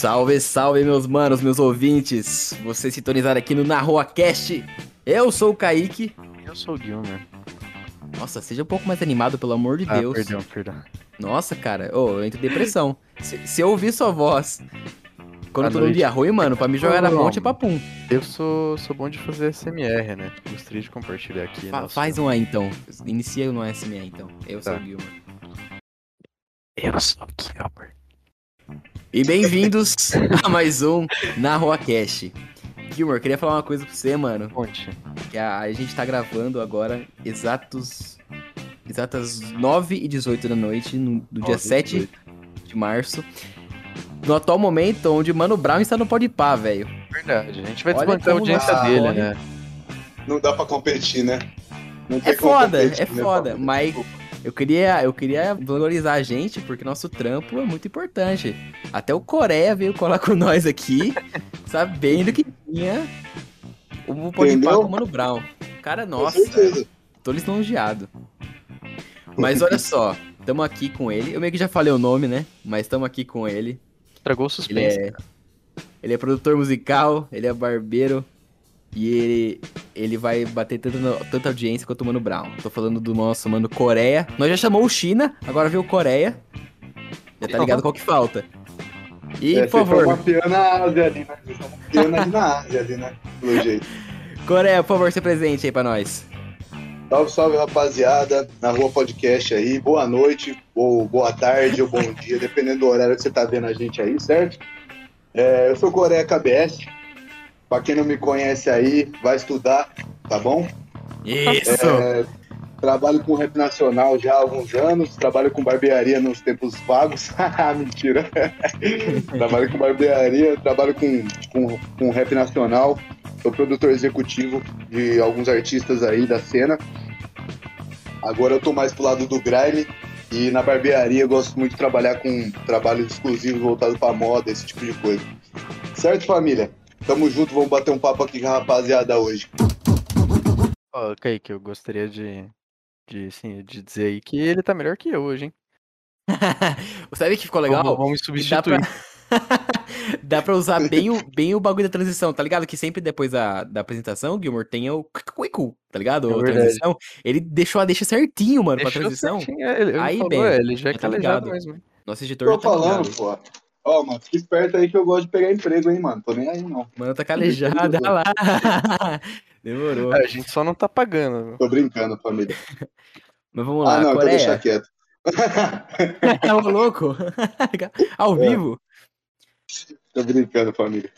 Salve, salve, meus manos, meus ouvintes. Você sintonizar aqui no Na Rua Cast. Eu sou o Kaique. Eu sou o Gilmer. Nossa, seja um pouco mais animado, pelo amor de Ah, Deus. perdão, perdão. Nossa, cara, ô, eu entro em depressão. se, se eu ouvir sua voz quando eu tô num dia ruim, mano, pra me jogar na ponte é papum. Eu sou, sou bom de fazer SMR, né? Gostaria de compartilhar aqui. Fa- faz um aí então. Inicia no SME então. Eu sou Tá. o Gilmer. Eu sou o Gilmer. E bem-vindos a mais um Na Rua Cast. Gilmer, queria falar uma coisa pra você, mano. Conte. Que a, a gente tá gravando agora exatos. Exatas 9 e 18 da noite, no, do dia 7 de março. No atual momento, onde Mano Brown está no Podpah, velho. Verdade, a gente vai Olha desbancar a audiência nós dele, corre. né? Não dá pra competir, né? Não É foda, competir, é né, foda, mas eu queria, eu queria valorizar a gente, porque nosso trampo é muito importante. Até o Coreia veio colar com nós aqui, sabendo que tinha o Podpah com o Mano Brown. Cara, nossa, tô lisonjeado. Mas olha só, tamo aqui com ele. Eu meio que já falei o nome, né? Mas tamo aqui com ele. Estragou o Ele suspense. é, ele é produtor musical, ele é barbeiro e ele, ele vai bater tanto no- tanta audiência quanto o Mano Brown. Tô falando do nosso Mano Coreia. Nós já chamou o China, agora veio o Coreia. Já tá ligado qual que falta. E, É, por favor, mapeando a Ásia ali, né? Vocês estão mapeando ali na Ásia ali, né? Pelo jeito. Coreia, por favor, se presente aí pra nós. Salve, salve, rapaziada. Na Rua Podcast aí. Boa noite, ou boa tarde, ou bom dia, dependendo do horário que você tá vendo a gente aí, certo? É, eu sou Coreia KBS. Pra quem não me conhece aí, vai estudar, tá bom? Isso! É, trabalho com rap nacional já há alguns anos, trabalho com barbearia nos tempos vagos. Mentira. trabalho com barbearia, trabalho com, com, com rap nacional. Sou produtor executivo de alguns artistas aí da cena. Agora eu tô mais pro lado do grime. E na barbearia eu gosto muito de trabalhar com trabalhos exclusivos voltados pra moda, esse tipo de coisa. Certo, família? Tamo junto, vamos bater um papo aqui com a rapaziada hoje. Ó, Kaique, eu gostaria de, de, assim, de dizer aí que ele tá melhor que eu hoje, hein? Sabe que ficou legal? Vamos, vamos E Dá pra... substituir. Dá pra usar bem o, bem o bagulho da transição, tá ligado? Que sempre depois da, da apresentação, o Gilmore tem o cuicu, tá ligado? É a transição. Ele deixou a deixa certinho, mano, pra Deixou transição. certinho, é, Ele, ele Aí, falou, bem, é, ele já é já tá ligado. mesmo. Nosso editor Tô já tá falando, ligado. pô. Ó, mano, fica esperto aí que eu gosto de pegar emprego, hein, mano. Tô nem aí, não. Mano, tá calejado, olha lá. Demorou. É, a gente só não tá pagando. Tô brincando, família. Mas vamos lá, ah, não, então deixa Coreia. quieto. Ô, louco. Ao É. vivo. Tô brincando, família.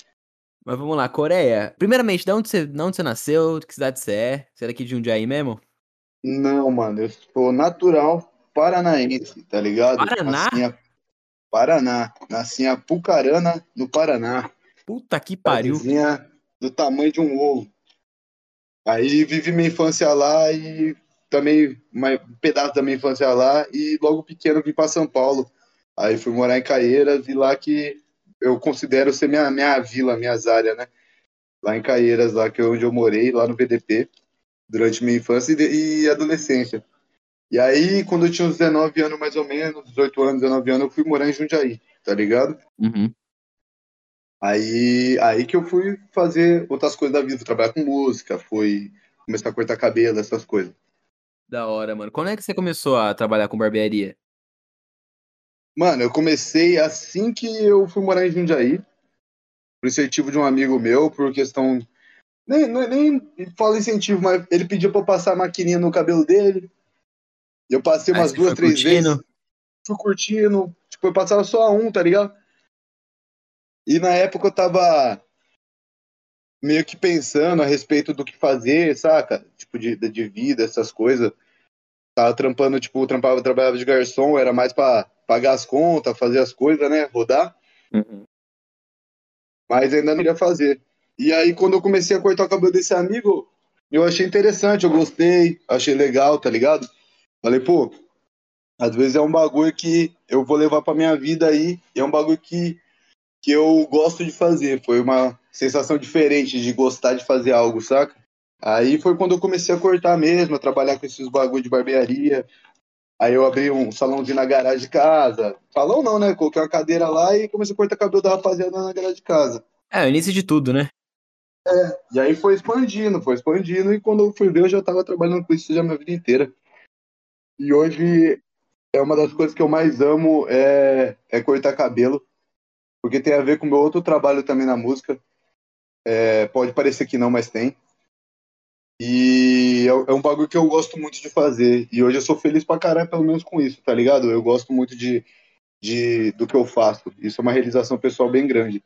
Mas vamos lá, Coreia. Primeiramente, de onde você, de onde você nasceu? De que cidade você é? Você é daqui de Jundiaí mesmo? Não, mano, eu sou natural paranaense, tá ligado? Paraná? Nasci em- Paraná. Nasci em Apucarana, no Paraná. Puta que pariu. Cidadezinha do tamanho de um ovo. Aí vivi minha infância lá e também um pedaço da minha infância lá e logo pequeno vim pra São Paulo. Aí fui morar em Caieiras e lá que eu considero ser minha, minha vila, minhas áreas, né? Lá em Caieiras, lá que é onde eu morei, lá no VDP, durante minha infância e, e adolescência. E aí, quando eu tinha uns 19 anos mais ou menos, 18 anos, 19 anos, eu fui morar em Jundiaí, tá ligado? Uhum. Aí, aí que eu fui fazer outras coisas da vida, fui trabalhar com música, fui começar a cortar cabelo, essas coisas. Da hora, mano. Quando é que você começou a trabalhar com barbearia? Mano, eu comecei assim que eu fui morar em Jundiaí, por incentivo de um amigo meu, por questão. Nem, nem, nem falo incentivo, mas ele pediu pra eu passar a maquininha no cabelo dele. Eu passei umas duas, três curtindo? vezes. Fui curtindo. Tipo, eu passava só um, tá ligado? E na época eu tava meio que pensando a respeito do que fazer, saca? Tipo, de, de vida, essas coisas. Tava trampando, tipo, trampava, trabalhava de garçom, era mais pra pagar as contas, fazer as coisas, né? Rodar. Uhum. Mas ainda não ia fazer. E aí, quando eu comecei a cortar o cabelo desse amigo, eu achei interessante, eu gostei, achei legal, tá ligado? Falei, pô, às vezes é um bagulho que eu vou levar pra minha vida aí, e é um bagulho que, que eu gosto de fazer. Foi uma sensação diferente de gostar de fazer algo, saca? Aí foi quando eu comecei a cortar mesmo, a trabalhar com esses bagulho de barbearia. Aí eu abri um salãozinho na garagem de casa. Salão não, né? Coloquei uma cadeira lá e comecei a cortar cabelo da rapaziada na garagem de casa. É, o início de tudo, né? E aí foi expandindo, foi expandindo, e quando eu fui ver, eu já tava trabalhando com isso já a minha vida inteira. E hoje é uma das coisas que eu mais amo é, é cortar cabelo, porque tem a ver com o meu outro trabalho também na música. É, pode parecer que não, mas tem. E é, é um bagulho que eu gosto muito de fazer. E hoje eu sou feliz pra caralho, pelo menos com isso, tá ligado? Eu gosto muito de, de, do que eu faço. Isso é uma realização pessoal bem grande.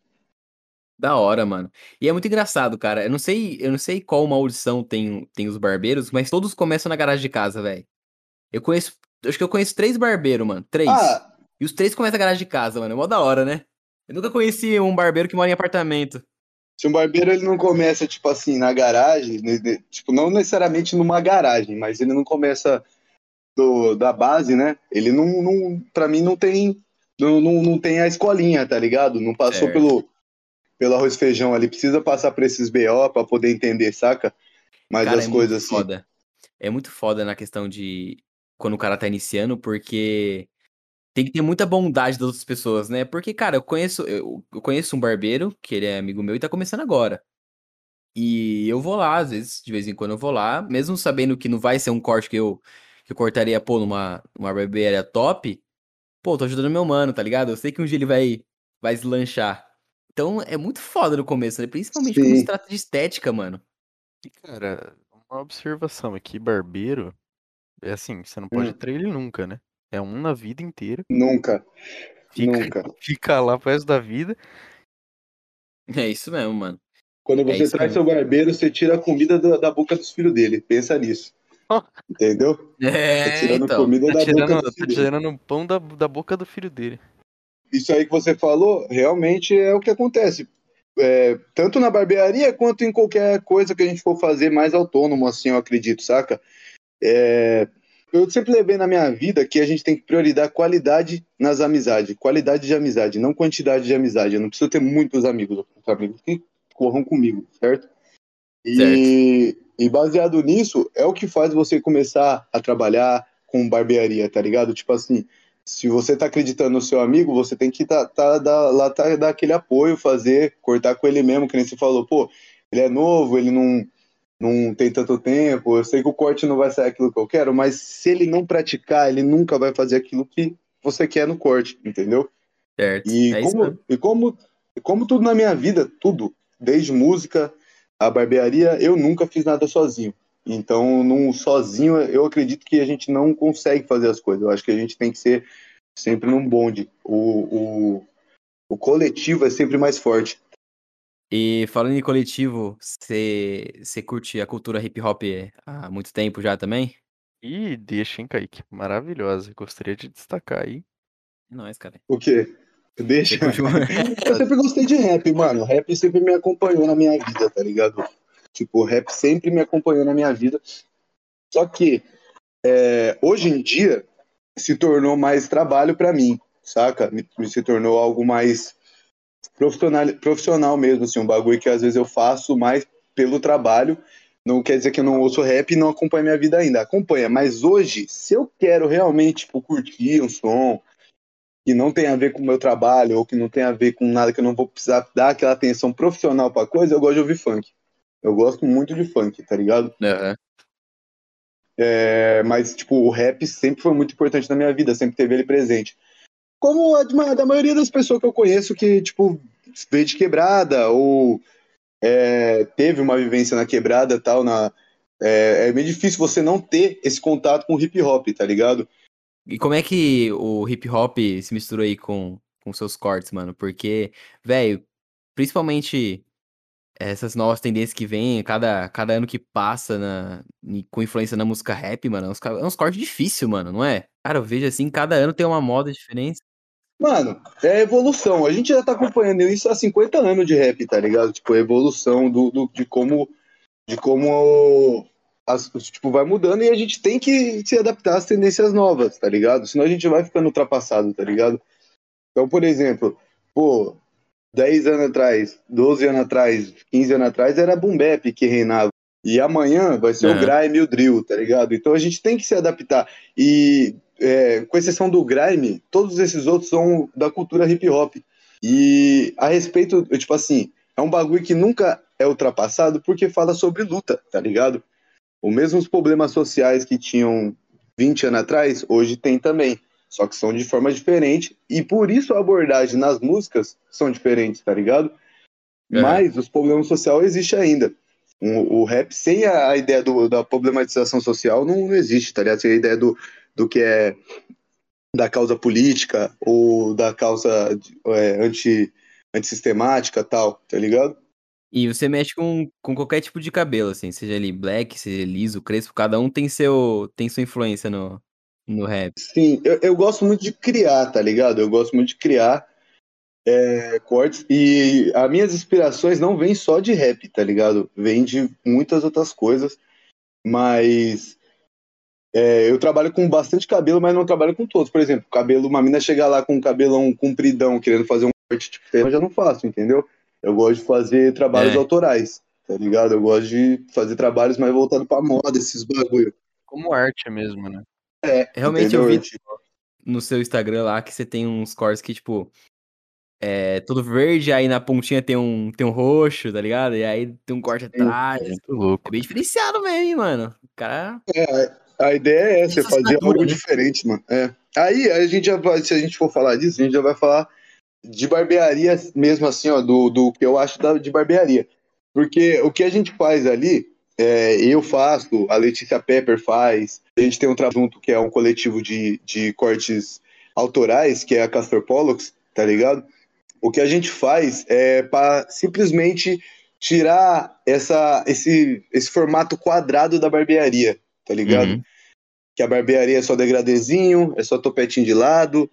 Da hora, mano. E é muito engraçado, cara. Eu não sei, eu não sei qual maldição tem, tem os barbeiros, mas todos começam na garagem de casa, velho. Eu conheço, acho que eu conheço três barbeiros, mano. Três. Ah, E os três começam na garagem de casa, mano. É mó da hora, né? Eu nunca conheci um barbeiro que mora em apartamento. se um barbeiro ele não começa, tipo assim, na garagem, tipo, não necessariamente numa garagem, mas ele não começa do, da base, né? Ele não, não pra mim, não tem, não, não, não tem a escolinha, tá ligado? Não passou Certo. pelo, pelo arroz e feijão ali, precisa passar por esses BO pra poder entender, saca? Mas Cara, as é coisas muito assim. foda. É muito foda na questão de quando o cara tá iniciando, porque tem que ter muita bondade das outras pessoas, né? Porque, cara, eu conheço, eu, eu conheço um barbeiro, que ele é amigo meu e tá começando agora. E eu vou lá, às vezes, de vez em quando eu vou lá, mesmo sabendo que não vai ser um corte que eu, que eu cortaria, pô, numa, numa barbearia top, pô, tô ajudando meu mano, tá ligado? Eu sei que um dia ele vai, vai deslanchar. Então é muito foda no começo, né? Principalmente quando Sim. se trata de estética, mano. E, cara, uma observação aqui, barbeiro, é assim, você não pode Hum. trair ele nunca, né? É um na vida inteira. Nunca, Fica, nunca. fica lá pro resto da vida. É isso mesmo, mano. Quando É você isso traz mesmo. seu barbeiro, você tira a comida da, da boca dos filhos dele. Pensa nisso. Entendeu? Tá É, tirando então. comida Tá da boca tirando, dos tá filhos dele. tirando um pão da, da boca do filho dele. Isso aí que você falou, realmente é o que acontece. É, tanto na barbearia quanto em qualquer coisa que a gente for fazer mais autônomo, assim, eu acredito, saca? É, eu sempre levei na minha vida que a gente tem que priorizar qualidade nas amizades, qualidade de amizade, não quantidade de amizade. Eu não preciso ter muitos amigos, amigos que corram comigo, certo? E, e baseado nisso, é o que faz você começar a trabalhar com barbearia, tá ligado? Tipo assim, se você tá acreditando no seu amigo, você tem que tá, tá, dar, lá tá, dar aquele apoio, fazer, cortar com ele mesmo, que nem você falou, pô, ele é novo, ele não, não tem tanto tempo, eu sei que o corte não vai sair aquilo que eu quero, mas se ele não praticar, ele nunca vai fazer aquilo que você quer no corte, entendeu? Certo. E, é isso como, mesmo. e como, e como tudo na minha vida, tudo, desde música, a barbearia, eu nunca fiz nada sozinho. Então, num, sozinho, eu acredito que a gente não consegue fazer as coisas. Eu acho que a gente tem que ser sempre num bonde. O, o, o coletivo é sempre mais forte. E falando em coletivo, você curte a cultura hip hop há muito tempo já também? Ih, deixa, hein, Kaique? Maravilhosa. Gostaria de destacar aí. É nóis, cara. O quê? Deixa. Eu sempre gostei de rap, mano. Rap sempre me acompanhou na minha vida, tá ligado? Tipo, rap sempre me acompanhou na minha vida. Só que é, hoje em dia se tornou mais trabalho pra mim, saca? Me, me se tornou algo mais profissional, profissional mesmo, assim, um bagulho que às vezes eu faço mais pelo trabalho. Não quer dizer que eu não ouço rap e não acompanho minha vida ainda. Acompanha, mas hoje, se eu quero realmente tipo, curtir um som que não tem a ver com o meu trabalho ou que não tem a ver com nada que eu não vou precisar dar aquela atenção profissional pra coisa, eu gosto de ouvir funk. Eu gosto muito de funk, tá ligado? Aham. É, mas, tipo, o rap sempre foi muito importante na minha vida, sempre teve ele presente. Como a de ma- da maioria das pessoas que eu conheço que, tipo, veio de quebrada ou é, teve uma vivência na quebrada tal, na, é, é meio difícil você não ter esse contato com o hip hop, tá ligado? E como é que o hip hop se misturou aí com, com seus cortes, mano? Porque, velho, principalmente essas novas tendências que vêm, cada, cada ano que passa na, com influência na música rap, mano, é uns, é uns cortes difíceis, mano, não é? Cara, eu vejo assim, cada ano tem uma moda diferente. Mano, é evolução. A gente já tá acompanhando isso há 50 anos de rap, tá ligado? Tipo, a evolução do, do- de como de como as, tipo, vai mudando e a gente tem que se adaptar às tendências novas, tá ligado? Senão a gente vai ficando ultrapassado, tá ligado? Então, por exemplo, pô, 10 anos atrás, 12 anos atrás, 15 anos atrás era boom bap que reinava. E amanhã vai ser o Aham. grime e o drill, tá ligado? Então a gente tem que se adaptar. E é, com exceção do grime, todos esses outros são da cultura hip hop. E a respeito, tipo assim, é um bagulho que nunca é ultrapassado porque fala sobre luta, tá ligado? Os mesmos problemas sociais que tinham 20 anos atrás, hoje tem também. Só que são de forma diferente. E por isso a abordagem nas músicas são diferentes, tá ligado? É. Mas os problemas sociais existem ainda. O, o rap sem a, a ideia do, da problematização social não, não, existe, tá ligado? Sem a ideia do, do que é da causa política ou da causa é, anti, antissistemática tal, tá ligado? E você mexe com, com qualquer tipo de cabelo, assim, seja ele black, seja liso, crespo, cada um tem seu tem sua influência no, no rap. Sim, eu, eu gosto muito de criar, tá ligado? Eu gosto muito de criar é, cortes e as minhas inspirações não vêm só de rap, tá ligado? Vêm de muitas outras coisas, mas é, eu trabalho com bastante cabelo, mas não trabalho com todos. Por exemplo, cabelo, uma mina chegar lá com um cabelão compridão, querendo fazer um corte tipo, eu já não faço, entendeu? Eu gosto de fazer trabalhos é. autorais, tá ligado? Eu gosto de fazer trabalhos mais voltados pra moda, esses bagulho. Como arte mesmo, né? É, realmente entendeu? eu vi no seu Instagram lá que você tem uns cores que, tipo, é tudo verde, aí na pontinha tem um, tem um roxo, tá ligado? E aí tem um corte atrás. É muito louco. É bem diferenciado mesmo, mano. O cara. É, a ideia é essa, é fazer algo né? diferente, mano. É. Aí a gente já vai, se a gente for falar disso, a gente já vai falar de barbearia mesmo assim, ó, do, do que eu acho da, de barbearia. Porque o que a gente faz ali, é, eu faço, a Letícia Pepper faz, a gente tem um trabalho junto que é um coletivo de, de cortes autorais, que é a Castor Pollux, tá ligado? O que a gente faz é para simplesmente tirar essa, esse, esse formato quadrado da barbearia, tá ligado? Uhum. Que a barbearia é só degradezinho, é só topetinho de lado,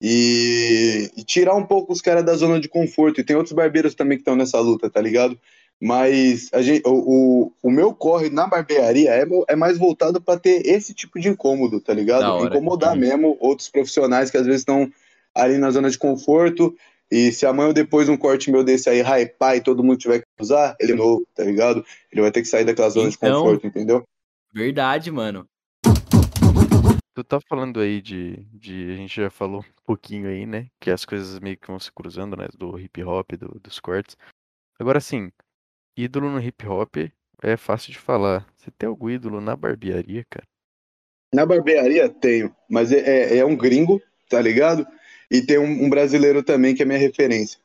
e, e tirar um pouco os caras da zona de conforto. E tem outros barbeiros também que estão nessa luta, tá ligado? Mas a gente, o, o, o meu corre na barbearia é, é mais voltado para ter esse tipo de incômodo, tá ligado? Incomodar mesmo outros profissionais que às vezes estão ali na zona de conforto. E se amanhã ou depois um corte meu desse aí hypar e todo mundo tiver que usar, ele é novo, tá ligado? Ele vai ter que sair daquela zona então, de conforto, entendeu? Verdade, mano. Tu tá falando aí de, de. A gente já falou um pouquinho aí, né? Que as coisas meio que vão se cruzando, né? Do hip hop, do, dos cortes. Agora sim, ídolo no hip hop é fácil de falar. Você tem algum ídolo na barbearia, cara? Na barbearia tenho, mas é, é, é um gringo, tá ligado? E tem um, um, brasileiro também que é minha referência.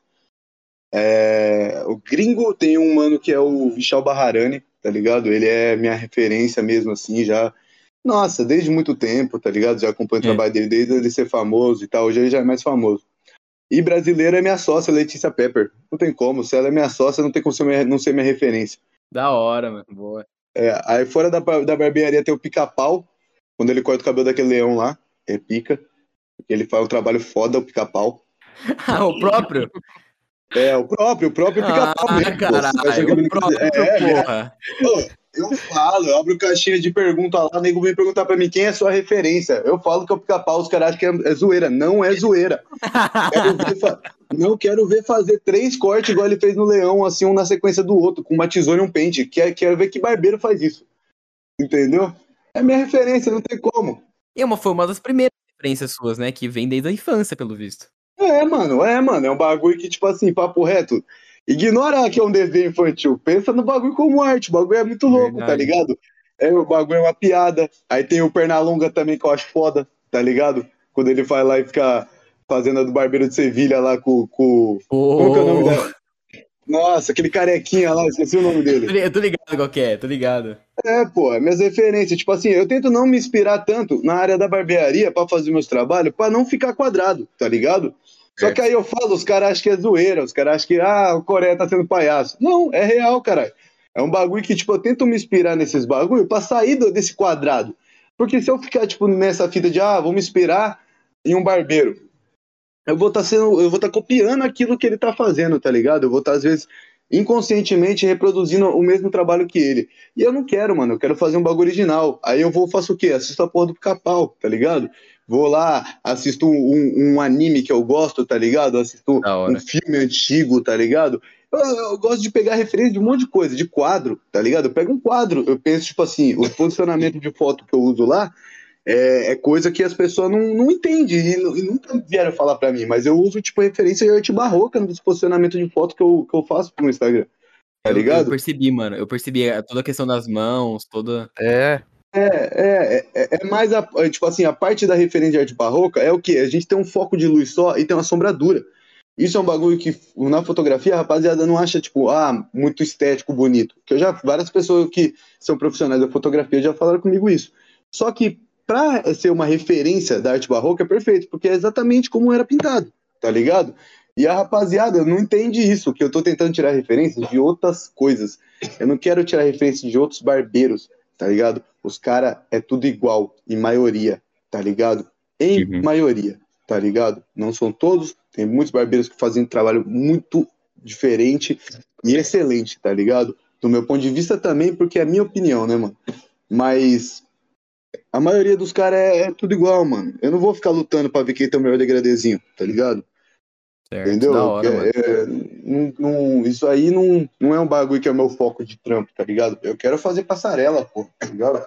É, o gringo tem um mano que é o Vishal Baharani, tá ligado? Ele é minha referência mesmo, assim, já nossa, desde muito tempo, tá ligado? Já acompanho o é. trabalho dele desde ele ser famoso e tal. Hoje ele já é mais famoso. E brasileira é minha sócia, Letícia Pepper. Não tem como. Se ela é minha sócia, não tem como ser minha, não ser minha referência. Da hora, mano. Boa. É, aí fora da, da barbearia tem o pica-pau. Quando ele corta o cabelo daquele leão lá, é pica. Ele faz um trabalho foda, o pica-pau. ah, o próprio? É, o próprio, o próprio pica-pau ah, mesmo. Caralho, o próprio, é, porra. É. Eu falo, eu abro caixinha de pergunta lá, o nego vem perguntar pra mim quem é sua referência. Eu falo que é o pica-pau, os caras acham que é, é, zoeira. Não é zoeira. quero ver, não quero ver fazer três cortes igual ele fez no Leão, assim, um na sequência do outro, com uma tesoura e um pente. Quero, quero ver que barbeiro faz isso. Entendeu? É minha referência, não tem como. E uma, foi uma das primeiras referências suas, né? Que vem desde a infância, pelo visto. É, mano, é, mano. É um bagulho que, tipo assim, papo reto. Ignora que é um desenho infantil. Pensa no bagulho como arte. O bagulho é muito louco, tá Verdade. tá ligado? É, o bagulho é uma piada. Aí tem o Pernalonga também, que eu acho foda, tá ligado? Quando ele vai lá e fica fazendo a do Barbeiro de Sevilha lá com. com... Oh. Como que é o nome dela? Nossa, aquele carequinha lá, esqueci o nome dele. Eu tô ligado qual que é, tô ligado. É, pô, minhas referências. Tipo assim, eu tento não me inspirar tanto na área da barbearia para fazer meus trabalhos, para não ficar quadrado, tá ligado? Só é. que aí eu falo, os caras acham que é zoeira, os caras acham que, ah, o Coreia tá sendo palhaço. Não, é real, cara. É um bagulho que, tipo, eu tento me inspirar nesses bagulho pra sair desse quadrado. Porque se eu ficar, tipo, nessa fita de, ah, vou me inspirar em um barbeiro, eu vou estar tá sendo, eu vou estar tá copiando aquilo que ele tá fazendo, tá ligado? Eu vou estar, tá, às vezes, inconscientemente reproduzindo o mesmo trabalho que ele. E eu não quero, mano, eu quero fazer um bagulho original. Aí eu vou, faço o quê? Assisto a porra do pica-pau, tá ligado? vou lá, assisto um, um, anime que eu gosto, tá ligado? Assisto um filme antigo, tá ligado? Eu, eu, gosto de pegar referência de um monte de coisa, de quadro, tá ligado? Eu pego um quadro, eu penso, tipo assim, o posicionamento de foto que eu uso lá, é, é coisa que as pessoas não, não entendem e, e nunca vieram falar pra mim, mas eu uso, tipo, referência de arte barroca nos posicionamentos de foto que eu, que eu faço pro Instagram. Tá Eu- ligado? Eu, percebi, mano. Eu percebi a- toda a questão das mãos, toda. É, É, é, é, é mais a, é, tipo assim, a parte da referência de arte barroca é o que? A gente tem um foco de luz só e tem uma sombradura. Isso é um bagulho que na fotografia a rapaziada não acha, tipo, ah, muito estético, bonito. Que eu já, várias pessoas que são profissionais da fotografia já falaram comigo isso. Só que pra ser uma referência da arte barroca é perfeito, porque é exatamente como era pintado, tá ligado? E a rapaziada não entende isso, que eu tô tentando tirar referências de outras coisas. Eu não quero tirar referência de outros barbeiros, tá ligado? Os caras é tudo igual, em maioria, tá ligado? Em Uhum. maioria, tá ligado? Não são todos, tem muitos barbeiros que fazem um trabalho muito diferente e excelente, tá ligado? Do meu ponto de vista também, porque é a minha opinião, né, mano? Mas a maioria dos caras é, é tudo igual, mano. Eu não vou ficar lutando pra ver quem tem o melhor degradezinho, tá ligado? Certo. Entendeu? Da hora, É- é, não- não- isso aí não, não é um bagulho que é o meu foco de trampo, tá ligado? Eu quero fazer passarela, pô, tá ligado?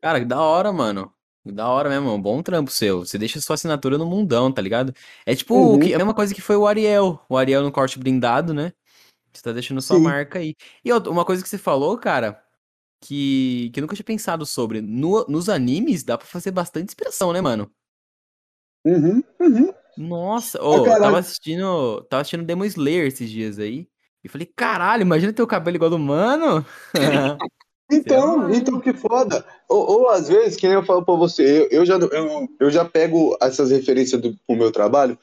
Cara, que da hora, mano. Da hora mesmo, um bom trampo seu. Você deixa sua assinatura no mundão, tá ligado? É tipo Uhum. que- a mesma coisa que foi o Ariel. O Ariel no corte blindado, né? Você tá deixando sua Sim. marca aí. E uma coisa que você falou, cara, que, que eu nunca tinha pensado sobre. No- nos animes dá pra fazer bastante inspiração, né, mano? Uhum, uhum. Nossa, eu caralho. tava assistindo, tava assistindo Demon Slayer esses dias aí. E falei, caralho, imagina ter o cabelo igual do mano. Então, então que foda. Ou, ou às vezes, que nem eu falo pra você, eu, eu já, eu, eu já pego essas referências do, pro meu trabalho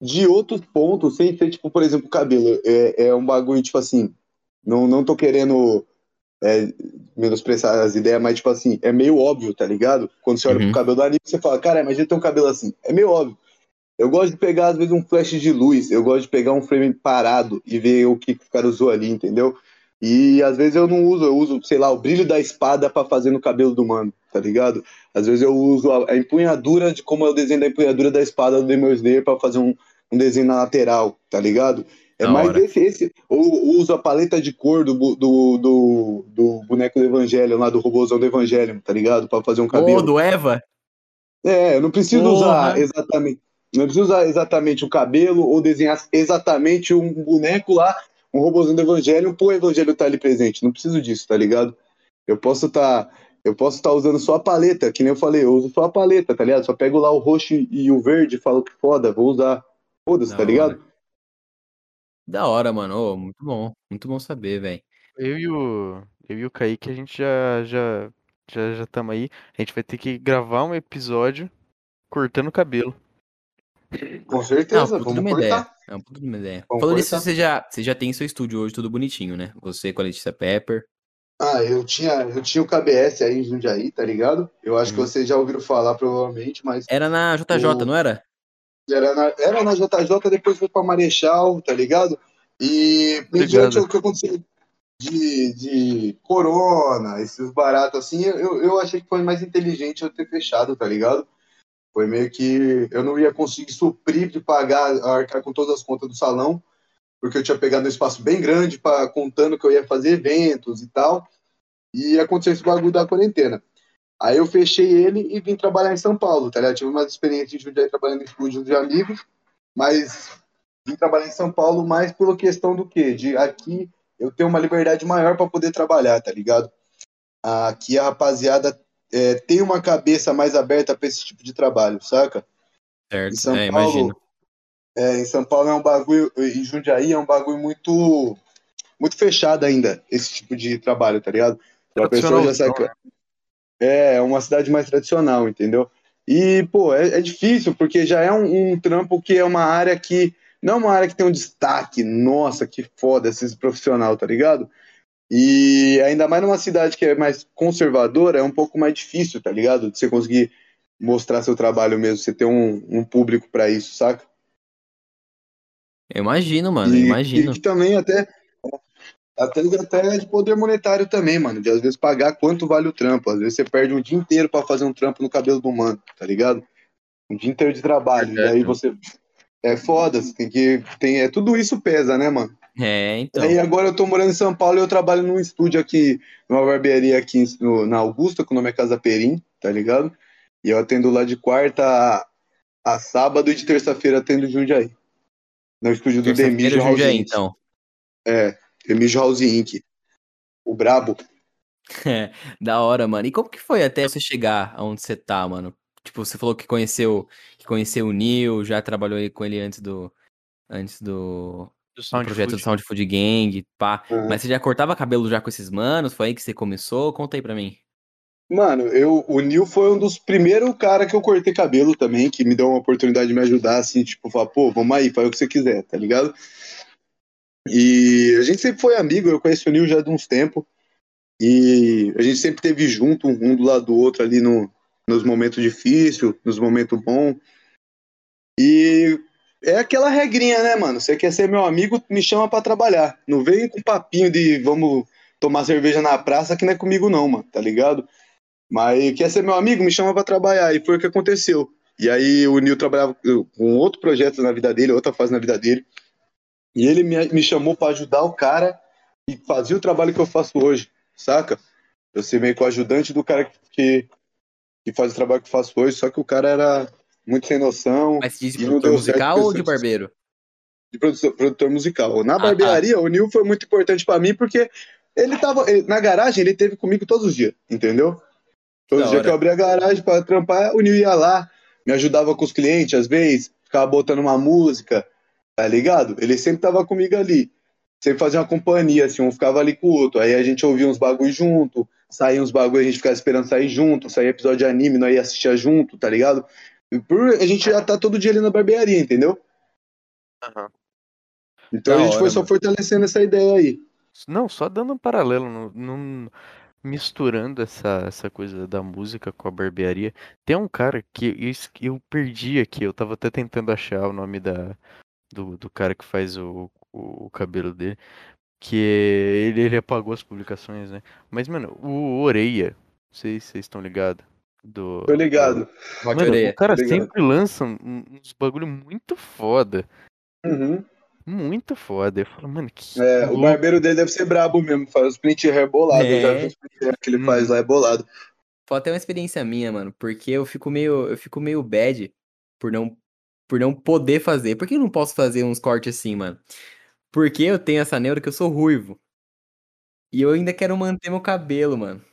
de outros pontos, sem ser, tipo, por exemplo, cabelo. É, é um bagulho, tipo assim, não, não tô querendo é, menosprezar as ideias, mas, tipo assim, é meio óbvio, tá ligado? Quando você olha Uhum. pro cabelo do anime, você fala, cara, imagina ter um cabelo assim. É meio óbvio. Eu gosto de pegar, às vezes, um flash de luz, eu gosto de pegar um frame parado e ver o que, o cara usou ali, entendeu? E às vezes eu não uso, eu uso, sei lá, o brilho da espada pra fazer no cabelo do mano, tá ligado? Às vezes eu uso a, a empunhadura de como é o desenho da empunhadura da espada do Demon Slayer pra fazer um, um desenho na lateral, tá ligado? É mais esse, esse. Ou uso a paleta de cor do, do, do Evangelho, lá do robôzão do Evangelho, tá ligado? Pra fazer um cabelo. do Eva? É, eu não preciso Porra. usar exatamente. Não preciso usar exatamente o cabelo ou desenhar exatamente um boneco lá, um robôzinho do Evangelho, pro Evangelho estar ali presente. Não preciso disso, tá ligado? Eu posso estar. eu posso estar usando só a paleta, que nem eu falei, eu uso só a paleta, tá ligado? Só pego lá o roxo e o verde e falo que foda, vou usar. Foda-se, Da tá ligado? hora. Da hora, mano. Ô, muito bom. Muito bom saber, velho. eu e o, eu e o Kaique, a gente já, já, já, já estamos aí. A gente vai ter que gravar um episódio cortando o cabelo. Com certeza, vamos uma ideia. cortar. É uma puta de uma ideia. Vamos Falando nisso, você já, você já tem seu estúdio hoje tudo bonitinho, né? Você com a Letícia Pepper. Ah, eu tinha, eu tinha o KBS aí em Jundiaí, tá ligado? Eu acho que Uhum. vocês já ouviram falar, provavelmente, mas Era na JJ, O- não era? Era na, era na JJ, depois foi pra Marechal, tá ligado? E mediante o que aconteceu de, de corona, esses baratos assim, eu, eu achei que foi mais inteligente eu ter fechado, tá ligado? Foi meio que eu não ia conseguir suprir de pagar, arcar com todas as contas do salão, porque eu tinha pegado um espaço bem grande para contando que eu ia fazer eventos e tal. E aconteceu esse bagulho da quarentena. Aí eu fechei ele e vim trabalhar em São Paulo, tá ligado? Tive uma experiência de trabalhando em estúdio de amigos, mas vim trabalhar em São Paulo mais pela questão do quê? De aqui eu tenho uma liberdade maior para poder trabalhar, tá ligado? Aqui a rapaziada é, tem uma cabeça mais aberta para esse tipo de trabalho, saca? Certo. Em São é, Paulo, imagino. é, em São Paulo é um bagulho, em Jundiaí é um bagulho muito muito fechado ainda, esse tipo de trabalho, tá ligado? A pessoa já Tradicionalzão, sabe que é é uma cidade mais tradicional, entendeu? E, pô, é, é difícil, porque já é um, um trampo que é uma área que. Não é uma área que tem um destaque, nossa, que foda esse profissional, tá ligado? E ainda mais numa cidade que é mais conservadora, é um pouco mais difícil, tá ligado? De você conseguir mostrar seu trabalho mesmo, você ter um, um público pra isso, saca? Eu imagino, mano. eu E, imagino. e que também até, até, até de poder monetário também, mano. De às vezes pagar quanto vale o trampo. Às vezes você perde um dia inteiro pra fazer um trampo no cabelo do mano, tá ligado? Um dia inteiro de trabalho. Verdade, e aí você. É foda, você tem que. Tem, é, tudo isso pesa, né, mano? É, então. Aí agora eu tô morando em São Paulo e eu trabalho num estúdio aqui, numa barbearia aqui no- na Augusta, que o nome é Casa Perim, tá ligado? E eu atendo lá de quarta a, a sábado e de terça-feira atendo Jundiaí. No estúdio do Demijo House Jundiaí, Inc. então. É, Demijo House Inc. O brabo. É, da hora, mano. E como que foi até você chegar aonde você tá, mano? Tipo, você falou que conheceu, que conheceu o Neil, já trabalhou aí com ele antes do antes do, Do do projeto do Food. Sound Food Gang, pá. Uhum. Mas você já cortava cabelo já com esses manos? Foi aí que você começou? Conta aí pra mim. Mano, eu, o Nil foi um dos primeiros cara que eu cortei cabelo também, que me deu uma oportunidade de me ajudar, assim, tipo, falar, pô, vamos aí, faz o que você quiser, tá ligado? E a gente sempre foi amigo, eu conheço o Nil já de uns tempos, e a gente sempre teve junto, um do lado do outro ali no, nos momentos difíceis, nos momentos bons. E é aquela regrinha, né, mano? Você quer ser meu amigo, me chama pra trabalhar. Não vem com papinho de vamos tomar cerveja na praça, que não é comigo não, mano, tá ligado? Mas quer ser meu amigo, me chama pra trabalhar. E foi o que aconteceu. E aí o Nil trabalhava com outro projeto na vida dele, outra fase na vida dele. E ele me, me chamou pra ajudar o cara e fazia o trabalho que eu faço hoje, saca? Eu ser meio que o ajudante do cara que, que faz o trabalho que faço hoje, só que o cara era muito sem noção, Mas diz de produtor musical ou de barbeiro? de produtor, produtor musical. Na Ah, barbearia, o Nil foi muito importante pra mim porque ele tava ele- na garagem, ele teve comigo todos os dias, entendeu? Todos os dias que eu abria a garagem pra trampar, o Nil ia lá, me ajudava com os clientes às vezes, ficava botando uma música, tá ligado? Ele sempre tava comigo ali. Sempre fazia uma companhia, assim, um ficava ali com o outro. Aí a gente ouvia uns bagulho junto, saía uns bagulho, a gente ficava esperando sair junto, saía episódio de anime, nós ia assistir junto, tá ligado? E por a gente já tá todo dia ali na barbearia, entendeu? Aham. Então Da a gente hora, foi só mano. fortalecendo essa ideia aí. Não, só dando um paralelo, não, não- misturando essa, essa coisa da música com a barbearia. Tem um cara que eu, eu perdi aqui, eu tava até tentando achar o nome da, do, do cara que faz o, o, o cabelo dele, que ele, ele apagou as publicações, né? Mas, mano, o Oreia, não sei se vocês estão ligados. Do, Tô ligado. Rock Mano, Oreia. o cara ligado. sempre lança um- uns bagulho muito foda. Uhum. Muito foda. Eu falo, mano, que É, o barbeiro dele deve ser brabo mesmo, faz os print hair bolado. É. Eu já vi os print hair que ele faz Hum. lá, é bolado. Foi até uma experiência minha, mano, porque eu fico meio, eu fico meio bad por não, por não poder fazer. Por que eu não posso fazer uns cortes assim, mano? Porque eu tenho essa neura que eu sou ruivo. E eu ainda quero manter meu cabelo, mano.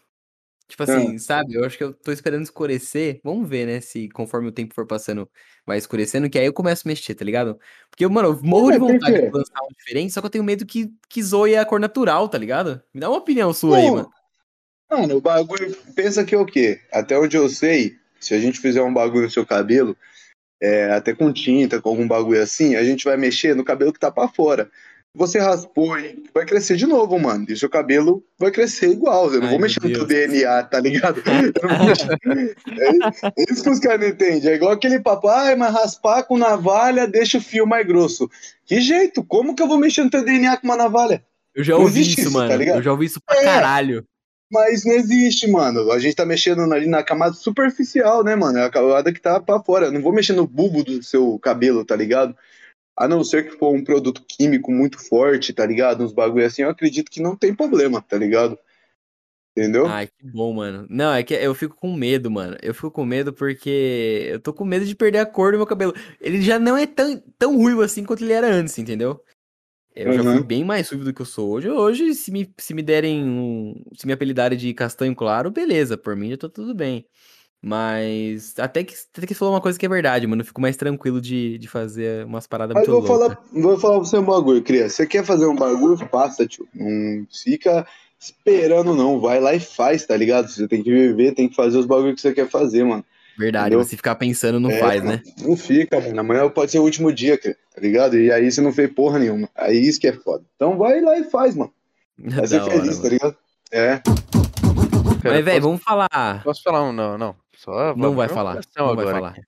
Tipo assim, sabe? Eu acho que eu tô esperando escurecer. Vamos ver, né? Se conforme o tempo for passando, vai escurecendo, que aí eu começo a mexer, tá ligado? Porque, mano, eu morro de Ué, por vontade de lançar um diferente, só que eu tenho medo que, que zoe a cor natural, tá ligado? Me dá uma opinião sua aí, mano. Mano, o bagulho. Pensa que é o quê? Até onde eu sei, se a gente fizer um bagulho no seu cabelo, é, até com tinta, com algum bagulho assim, a gente vai mexer no cabelo que tá pra fora. Você raspou e vai crescer de novo, mano. E seu cabelo vai crescer igual. Eu não Ai, vou mexer no teu Deus. DNA, tá ligado? É, é isso que os caras não entendem. É igual aquele papo, ai, mas raspar com navalha deixa o fio mais grosso. Que jeito? Como que eu vou mexer no teu DNA com uma navalha? Eu já Não ouvi isso, isso, tá mano. ligado? eu já ouvi isso pra É. caralho. Mas não existe, mano. A gente tá mexendo ali na camada superficial, né, mano? É a camada que tá pra fora. Eu não vou mexer no bulbo do seu cabelo, tá ligado? A não ser que for um produto químico muito forte, tá ligado? Uns bagulho assim, eu acredito que não tem problema, tá ligado? Entendeu? Ai, que bom, mano. Não, é que eu fico com medo, mano. Eu fico com medo porque eu tô com medo de perder a cor do meu cabelo. Ele já não é tão, tão ruivo assim quanto ele era antes, entendeu? Eu já fui Uhum. bem mais ruivo do que eu sou hoje. Hoje, se me, se me derem um. Se me apelidarem de castanho claro, beleza. Por mim já tá tudo bem. Mas até que, até que você falou uma coisa que é verdade, mano. Eu fico mais tranquilo de, de fazer umas paradas Mas muito vou loucas. falar, vou falar pra você um bagulho, criança. Você quer fazer um bagulho? Faça, tio. Não fica esperando, não. Vai lá e faz, tá ligado? Você tem que viver, tem que fazer os bagulhos que você quer fazer, mano. Verdade, entendeu? você ficar pensando não É, faz, né? Não fica, mano. Amanhã pode ser o último dia, cara, tá ligado? E aí você não fez porra nenhuma. Aí isso que é foda. Então vai lá e faz, mano. Vai ser feliz, mano. tá ligado? É. Mas, velho, vamos falar. posso falar um não, não. Só Não vai falar. Não vai falar. aqui.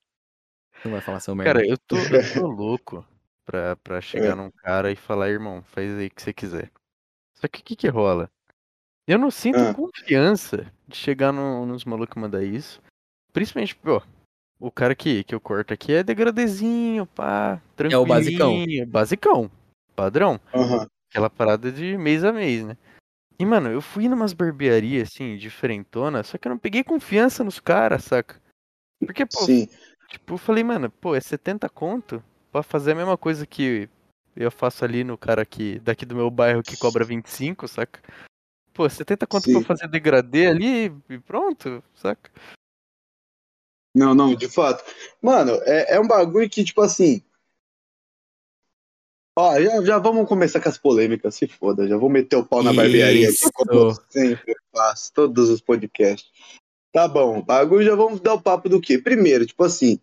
Não vai falar seu merda. Cara, eu tô, eu tô louco pra, pra chegar É. num cara e falar, irmão, faz aí o que você quiser. Só que o que que rola? Eu não sinto Ah. confiança de chegar no- nos malucos e mandar isso. Principalmente, pô, o cara que, que eu corto aqui é degradezinho, pá, É o basicão. basicão, padrão. Aham. Aquela parada de mês a mês, né? E, mano, eu fui numas barbearias, assim, diferentona, só que eu não peguei confiança nos caras, saca? Porque, pô, Sim. tipo, eu falei, mano, pô, é 70 conto pra fazer a mesma coisa que eu faço ali no cara aqui, daqui do meu bairro que cobra 25, saca? Pô, 70 conto Sim. pra fazer degradê ali e pronto, saca? Não, não, de fato. Mano, é, é um bagulho que, tipo assim. Ó, já, já vamos começar com as polêmicas, se foda. Já vou meter o pau na barbearia aqui, como eu sempre faço, todos os podcasts. Tá bom, bagulho já vamos dar o papo do quê? Primeiro, tipo assim,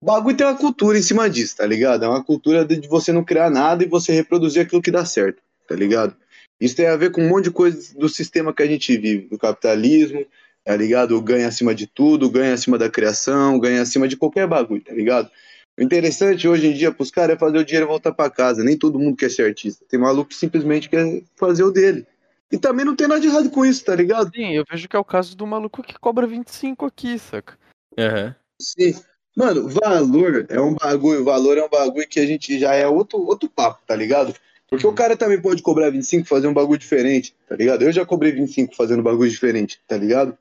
o bagulho tem uma cultura em cima disso, tá ligado? É uma cultura de você não criar nada e você reproduzir aquilo que dá certo, tá ligado? Isso tem a ver com um monte de coisa do sistema que a gente vive, do capitalismo, tá ligado? O ganha acima de tudo, ganha acima da criação, ganha acima de qualquer bagulho, tá ligado? O interessante hoje em dia pros caras é fazer o dinheiro voltar pra casa. Nem todo mundo quer ser artista. Tem maluco que simplesmente quer fazer o dele. E também não tem nada de errado com isso, tá ligado? Sim, eu vejo que é o caso do maluco que cobra 25 aqui, saca? Aham. Sim. Mano, valor é um bagulho, valor é um bagulho que a gente já é outro, outro papo, tá ligado? Porque o cara também pode cobrar 25 e fazer um bagulho diferente, tá ligado? Eu já cobrei 25 fazendo bagulho diferente, tá ligado?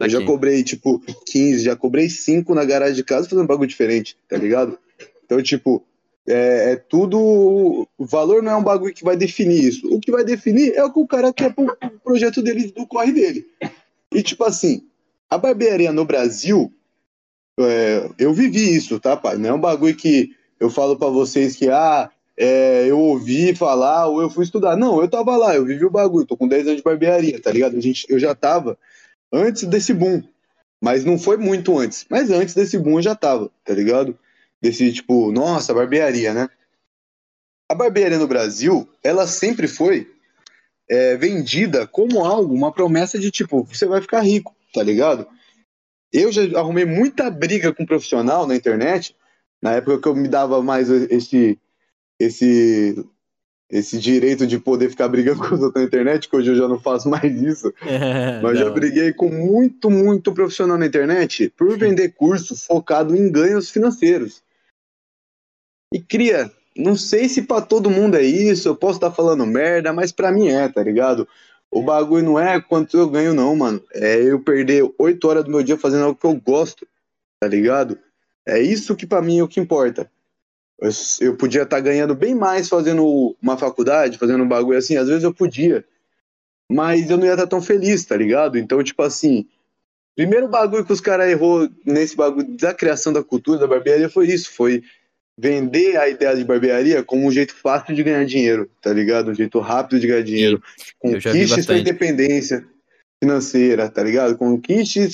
Eu já cobrei, tipo, 15, já cobrei 5 na garagem de casa fazendo bagulho diferente, tá ligado? Então, tipo, é, é tudo. O valor não é um bagulho que vai definir isso. O que vai definir é o que o cara quer pro, pro projeto dele, do corre dele. E, tipo assim, a barbearia no Brasil, é, eu vivi isso, tá, pai? Não é um bagulho que eu falo pra vocês que, ah, é, eu ouvi falar ou eu fui estudar. Não, eu tava lá, eu vivi o bagulho, tô com 10 anos de barbearia, tá ligado? A gente, eu já tava antes desse boom. Mas não foi muito antes. Mas antes desse boom já tava, tá ligado? Desse tipo, nossa, barbearia, né? A barbearia no Brasil, ela sempre foi é, vendida como algo, uma promessa de tipo, você vai ficar rico, tá ligado? Eu já arrumei muita briga com um profissional na internet, na época que eu me dava mais esse, esse, esse direito de poder ficar brigando com os outros na internet, que hoje eu já não faço mais isso. Mas já Não. briguei com muito, muito profissional na internet por vender curso focado em ganhos financeiros. E cria, não sei se pra todo mundo é isso, eu posso estar falando merda, mas pra mim é, tá ligado? O bagulho não é quanto eu ganho, não, mano. É eu perder oito horas do meu dia fazendo algo que eu gosto, tá ligado? É isso que pra mim é o que importa. Eu, eu podia estar ganhando bem mais fazendo uma faculdade, fazendo um bagulho assim, às vezes eu podia mas eu não ia estar tão feliz, tá ligado? Então, tipo assim, primeiro bagulho que os caras errou nesse bagulho da criação da cultura da barbearia foi isso, foi vender a ideia de barbearia como um jeito fácil de ganhar dinheiro, tá ligado? Um jeito rápido de ganhar dinheiro. Conquiste sua independência financeira, tá ligado? Conquiste,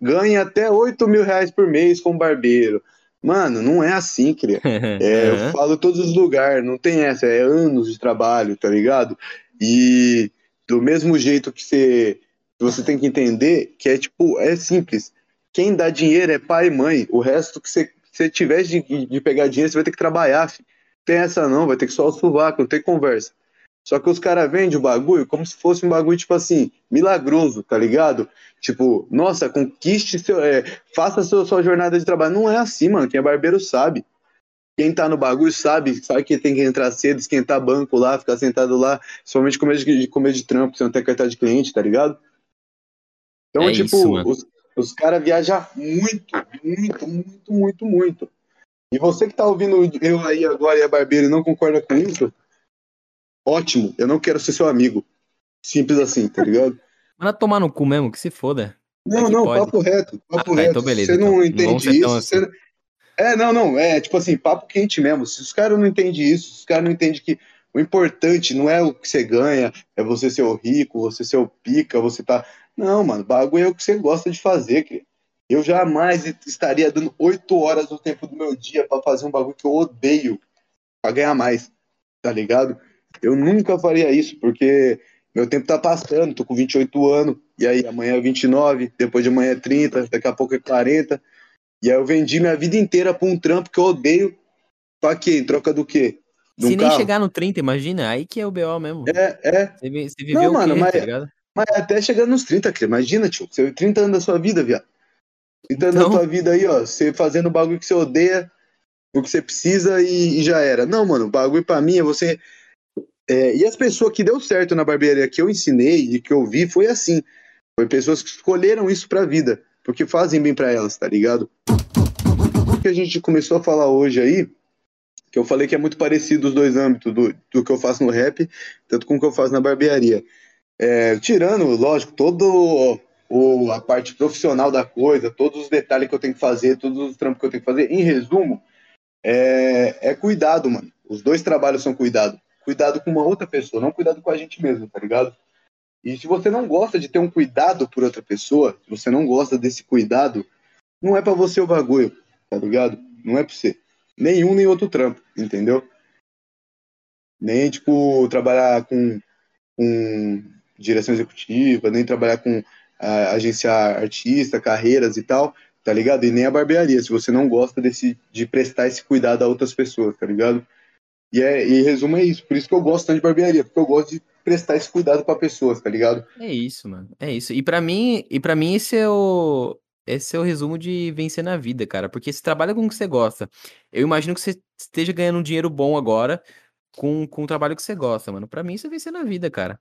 ganhe até 8 mil reais por mês como barbeiro. Mano, não é assim, cria. É, eu Aham. falo todos os lugares, não tem essa, é anos de trabalho, tá ligado? E do mesmo jeito que você, você tem que entender que é tipo, é simples. Quem dá dinheiro é pai e mãe. O resto que você, se você tiver de, de pegar dinheiro, você vai ter que trabalhar, filho. Tem essa não, vai ter que só o sovaco, não tem conversa. Só que os caras vendem o bagulho como se fosse um bagulho, tipo assim, milagroso, tá ligado? Tipo, nossa, conquiste seu. é, faça sua, sua jornada de trabalho. Não é assim, mano. Quem é barbeiro sabe. Quem tá no bagulho sabe, sabe que tem que entrar cedo, esquentar banco lá, ficar sentado lá, somente comer de, comer de trampo, você não tem cartão de cliente, tá ligado? Então, É tipo, isso, os, os caras viajam muito, muito, muito, muito, muito. E você que tá ouvindo eu aí agora e a barbeiro e não concorda com isso, ótimo, eu não quero ser seu amigo. Simples assim, tá ligado? Manda tomar no cu mesmo, que se foda. Não, que não, pode. papo reto, papo Ah, tá, reto. então beleza, você não então. Não entende isso, assim. você... É, não, não, é tipo assim, papo quente mesmo. Se os caras não entendem isso, se os caras não entendem que o importante não é o que você ganha, é você ser o rico, você ser o pica, você tá. Não, mano, bagulho é o que você gosta de fazer, querido. Eu jamais estaria dando oito horas do tempo do meu dia pra fazer um bagulho que eu odeio pra ganhar mais, tá ligado? Eu nunca faria isso, porque meu tempo tá passando, tô com 28 anos, e aí amanhã é 29, depois de amanhã é 30, daqui a pouco é 40. E aí eu vendi minha vida inteira pra um trampo que eu odeio. Pra quê? Em troca do quê? De um Se nem carro? chegar no 30, imagina, aí que é o BO mesmo. É, é. Você, vi- você viveu Não, o mano, quê, mas- tá ligado? Mas até chegando nos 30, cara. Imagina, tio. Você 30 anos da sua vida, viado. 30 anos Então- da tua vida aí, ó. Você fazendo o bagulho que você odeia, o que você precisa e, e já era. Não, mano, o bagulho pra mim é você. É, e as pessoas que deu certo na barbearia que eu ensinei e que eu vi foi assim. Foi pessoas que escolheram isso pra vida. porque fazem bem para elas, tá ligado? O que a gente começou a falar hoje aí, que eu falei que é muito parecido os dois âmbitos do, do que eu faço no rap, tanto com o que eu faço na barbearia. É, tirando, lógico, todo o, a parte profissional da coisa, todos os detalhes que eu tenho que fazer, todos os trampos que eu tenho que fazer, em resumo, é, é cuidado, mano. Os dois trabalhos são cuidado. Cuidado com uma outra pessoa, não cuidado com a gente mesmo, tá ligado? E se você não gosta de ter um cuidado por outra pessoa, se você não gosta desse cuidado, não é para você o bagulho, tá ligado? Não é pra você. Nenhum nem outro trampo, entendeu? Nem, tipo, trabalhar com, com direção executiva, nem trabalhar com uh, agenciar artista, carreiras e tal, tá ligado? E nem a barbearia, se você não gosta desse, de prestar esse cuidado a outras pessoas, tá ligado? E, é, e resumo é isso, por isso que eu gosto tanto de barbearia, porque eu gosto de prestar esse cuidado para pessoas, tá ligado? É isso, mano. É isso. E para mim, e para mim esse é o esse é o resumo de vencer na vida, cara, porque você trabalha com o que você gosta. Eu imagino que você esteja ganhando um dinheiro bom agora com, com o trabalho que você gosta, mano. Para mim isso é vencer na vida, cara.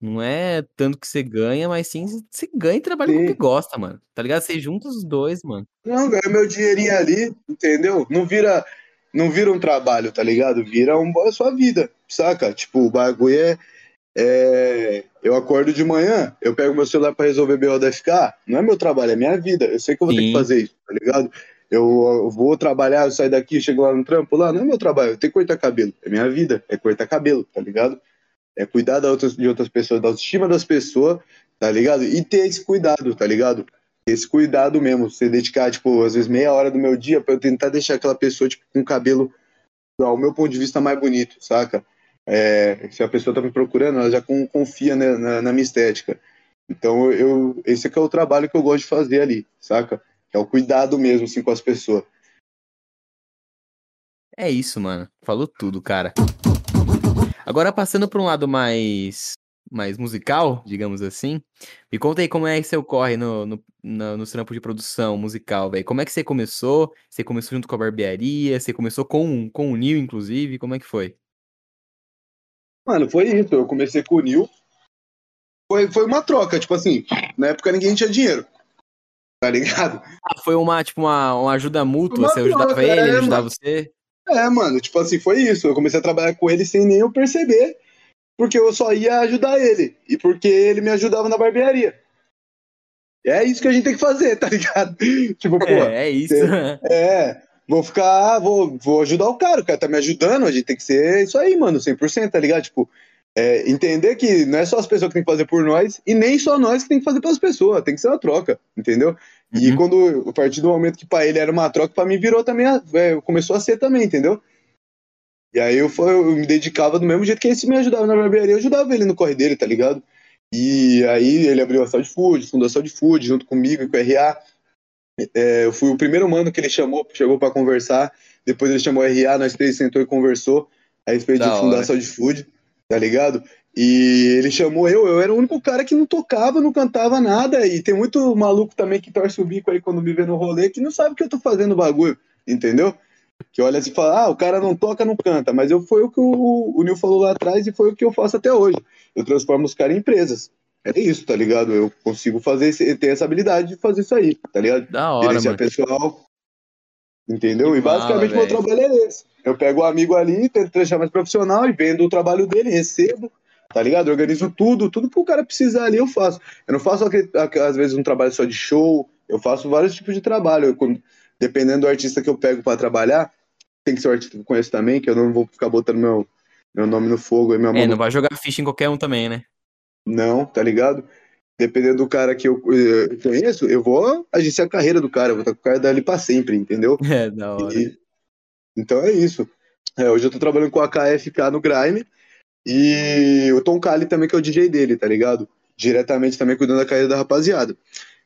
Não é tanto que você ganha, mas sim você ganha e trabalha com o que gosta, mano. Tá ligado? Você junta os dois, mano. Não, ganha meu dinheirinho ali, entendeu? Não vira, não vira um trabalho, tá ligado? Vira um, a sua vida, saca? Tipo, o bagulho é, é, eu acordo de manhã, eu pego meu celular para resolver BO da FK, não é meu trabalho, é minha vida. Eu sei que eu vou Sim. ter que fazer isso, tá ligado? Eu, eu, vou trabalhar, eu saio daqui, chego lá no trampo, lá, não é meu trabalho, eu tenho que cortar cabelo. É minha vida, é cortar cabelo, tá ligado? É cuidar de outras, de outras pessoas, da autoestima das pessoas, tá ligado? E ter esse cuidado, tá ligado? Esse cuidado mesmo, você dedicar, tipo, às vezes meia hora do meu dia para eu tentar deixar aquela pessoa, tipo, com o cabelo, ao meu ponto de vista, mais bonito, saca? É, se a pessoa tá me procurando, ela já confia né, na, na, minha estética. Então, eu, esse é que é o trabalho que eu gosto de fazer ali, saca? É o cuidado mesmo, assim, com as pessoas. É isso, mano. Falou tudo, cara. Agora, passando para um lado mais mais musical, digamos assim, me conta aí como é que você ocorre no, no, no, no trampo de produção musical, velho. Como é que você começou? Você começou junto com a barbearia? Você começou com, com o Nil, inclusive? Como é que foi? Mano, foi isso. Eu comecei com o Nil. Foi, foi uma troca, tipo assim, na época ninguém tinha dinheiro. Tá ligado? Ah, foi uma, tipo, uma, uma ajuda mútua, uma você ajudava troca, ele, é, ele ajudava você? É, mano, tipo assim, foi isso. Eu comecei a trabalhar com ele sem nem eu perceber, porque eu só ia ajudar ele. E porque ele me ajudava na barbearia. É isso que a gente tem que fazer, tá ligado? tipo, pô. É, é isso. É, vou ficar, vou, vou ajudar o cara, o cara tá me ajudando, a gente tem que ser isso aí, mano, 100%, tá ligado? Tipo, é, entender que não é só as pessoas que tem que fazer por nós, e nem só nós que tem que fazer pelas pessoas, tem que ser uma troca, entendeu? E uhum. quando, a partir do momento que para ele era uma troca, para mim virou também, é, começou a ser também, entendeu? E aí eu, foi, eu me dedicava do mesmo jeito que ele me ajudava na barbearia, eu ajudava ele no corre dele, tá ligado? E aí ele abriu a Saúde Food, fundou a Saúde Food, junto comigo e com o RA. É, eu fui o primeiro mano que ele chamou, chegou para conversar. Depois ele chamou o RA, nós três sentou e conversou a respeito da de fundar a Saúde Food, tá ligado? E ele chamou eu, eu era o único cara que não tocava, não cantava nada. E tem muito maluco também que torce o bico aí quando me vê no rolê que não sabe o que eu tô fazendo o bagulho, entendeu? Que olha assim e fala, ah, o cara não toca, não canta. Mas eu foi o que o, o Nil falou lá atrás e foi o que eu faço até hoje. Eu transformo os caras em empresas. É isso, tá ligado? Eu consigo fazer, ter essa habilidade de fazer isso aí, tá ligado? Da hora, Gerenciar pessoal. Entendeu? Que e basicamente mala, meu trabalho é esse. Eu pego o um amigo ali, tento deixar mais profissional e vendo o trabalho dele, recebo tá ligado? Eu organizo tudo, tudo que o cara precisar ali eu faço. Eu não faço, às vezes, um trabalho só de show, eu faço vários tipos de trabalho. Eu, dependendo do artista que eu pego para trabalhar, tem que ser um artista que eu conheço também, que eu não vou ficar botando meu, meu nome no fogo. Minha é, não vai jogar ficha em qualquer um também, né? Não, tá ligado? Dependendo do cara que eu, eu conheço, eu vou agenciar a carreira do cara, eu vou estar com o cara dali pra sempre, entendeu? É, da hora. E, então é isso. É, hoje eu tô trabalhando com a KFK no Grime, e o Tom Kali também, que é o DJ dele, tá ligado? Diretamente também cuidando da carreira da rapaziada.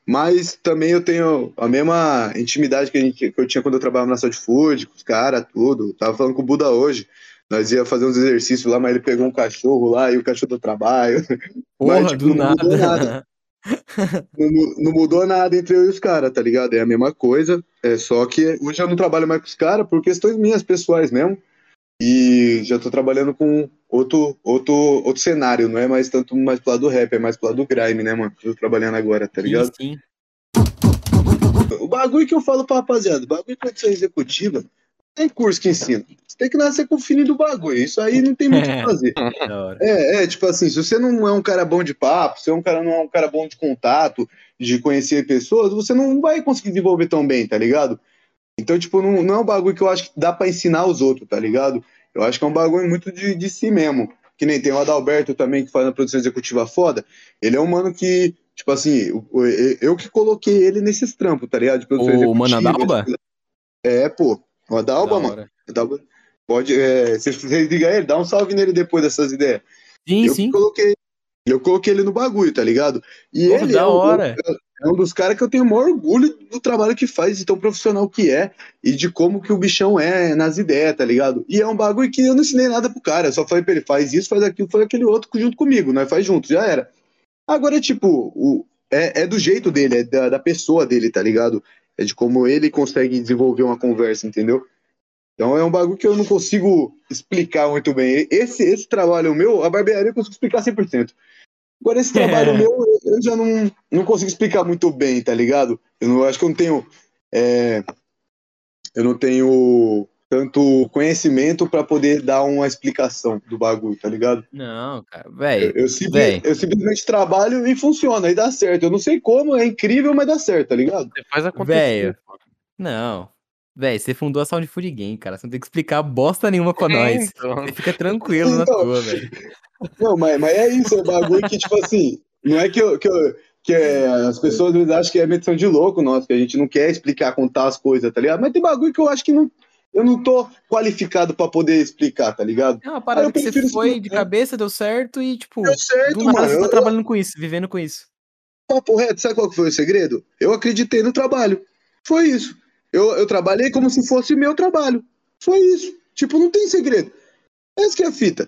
Mas também eu tenho a mesma intimidade que, a gente, que eu tinha quando eu trabalhava na Saúde Food, com os caras, tudo. Tava falando com o Buda hoje. Nós ia fazer uns exercícios lá, mas ele pegou um cachorro lá e o cachorro do trabalho. Porra, mas, tipo, do não nada. nada. não, não, mudou nada entre eu e os caras, tá ligado? É a mesma coisa. É só que hoje eu não trabalho mais com os caras por questões minhas pessoais mesmo. E já tô trabalhando com outro, outro, outro cenário, não é mais tanto mais pro lado do rap, é mais pro lado do grime, né, mano? Tô trabalhando agora, tá ligado? Sim, sim. bagulho que eu falo pra rapaziada, bagulho de produção executiva, tem curso que ensina. Você tem que nascer com o feeling do bagulho. Isso aí não tem muito o que fazer. Da hora. É, é, tipo assim, se você não é um cara bom de papo, se é um cara não é um cara bom de contato, de conhecer pessoas, você não vai conseguir desenvolver tão bem, tá ligado? Então, tipo, não, não é um bagulho que eu acho que dá pra ensinar os outros, tá ligado? Eu acho que é um bagulho muito de, de si mesmo. Que nem tem o Adalberto também, que faz uma produção executiva foda. Ele é um mano que, tipo assim, o- eu que coloquei ele nesses trampos, tá ligado? De produção O Mano Adalba? É, pô. O Adalba, Da mano. Adalba. Pode, é, se você ligar ele, dá um salve nele depois dessas ideias. Sim, eu sim. que coloquei. Eu coloquei ele no bagulho, tá ligado? E Pô, ele da é um, hora. É um dos caras que eu tenho o maior orgulho do trabalho que faz, de tão profissional que é, e de como que o bichão é nas ideias, tá ligado? E é um bagulho que eu não ensinei nada pro cara, só falei pra ele, faz isso, faz aquilo, faz aquele outro junto comigo, nós faz junto, já era. Agora, tipo, o, é, é do jeito dele, é da, da pessoa dele, tá ligado? É de como ele consegue desenvolver uma conversa, entendeu? Então é um bagulho que eu não consigo explicar muito bem. Esse, esse trabalho meu, a barbearia eu consigo explicar 100%. Agora, esse trabalho meu, eu já não, não consigo explicar muito bem, tá ligado? Eu não, acho que eu não tenho. é, eu não tenho tanto conhecimento pra poder dar uma explicação do bagulho, tá ligado? Não, cara, Eu, velho. eu véi. eu simplesmente trabalho e funciona, e dá certo. Eu não sei como, é incrível, mas dá certo, tá ligado? Você faz acontecer. Velho. Não. Véi, você fundou a Sound Food Game, cara. Você não tem que explicar bosta nenhuma pra nós. Então, Você fica tranquilo na Então. tua, velho. Não, mas, mas é isso, é bagulho que, tipo assim, não é que, eu, que, eu, que é, as pessoas acham que é medição de louco, nossa, que a gente não quer explicar, contar as coisas, tá ligado? Mas tem bagulho que eu acho que não, eu não tô qualificado pra poder explicar, tá ligado? É uma parada eu que você foi de cabeça, deu certo e, tipo, Deu certo, do nada mano. você tá Eu- trabalhando com isso, vivendo com isso. Papo reto, sabe qual que foi o segredo? Eu acreditei no trabalho. Foi isso. Eu, eu trabalhei como se fosse meu trabalho. Foi isso. Tipo, não tem segredo. Essa que é a fita.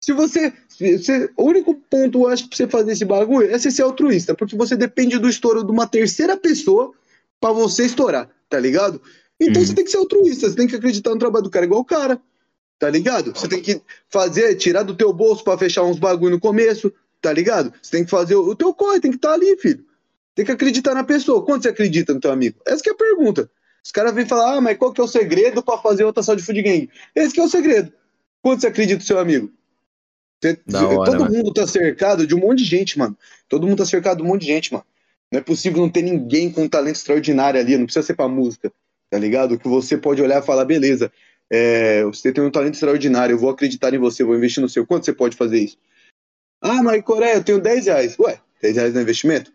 Se você, se O único ponto, eu acho, pra você fazer esse bagulho é você ser altruísta, porque você depende do estouro de uma terceira pessoa pra você estourar, tá ligado? Então Uhum. você tem que ser altruísta, você tem que acreditar no trabalho do cara igual o cara, tá ligado? Você tem que fazer, tirar do teu bolso pra fechar uns bagulho no começo, tá ligado? Você tem que fazer o, o teu corre, tem que estar ali, filho. Tem que acreditar na pessoa. Quanto você acredita no teu amigo? Essa que é a pergunta. Os caras vêm falar, ah, mas qual que é o segredo pra fazer outra só de food gang? Esse que é o segredo. Quanto você acredita no seu amigo? Você- hora, todo mano. mundo tá cercado de um monte de gente, mano. Todo mundo tá cercado de um monte de gente, mano. Não é possível não ter ninguém com um talento extraordinário ali. Não precisa ser pra música, tá ligado? Que você pode olhar e falar, beleza, é, você tem um talento extraordinário, eu vou acreditar em você, vou investir no seu. Quanto você pode fazer isso? Ah, mas Coreia, eu tenho 10 reais. Ué, 10 reais no investimento?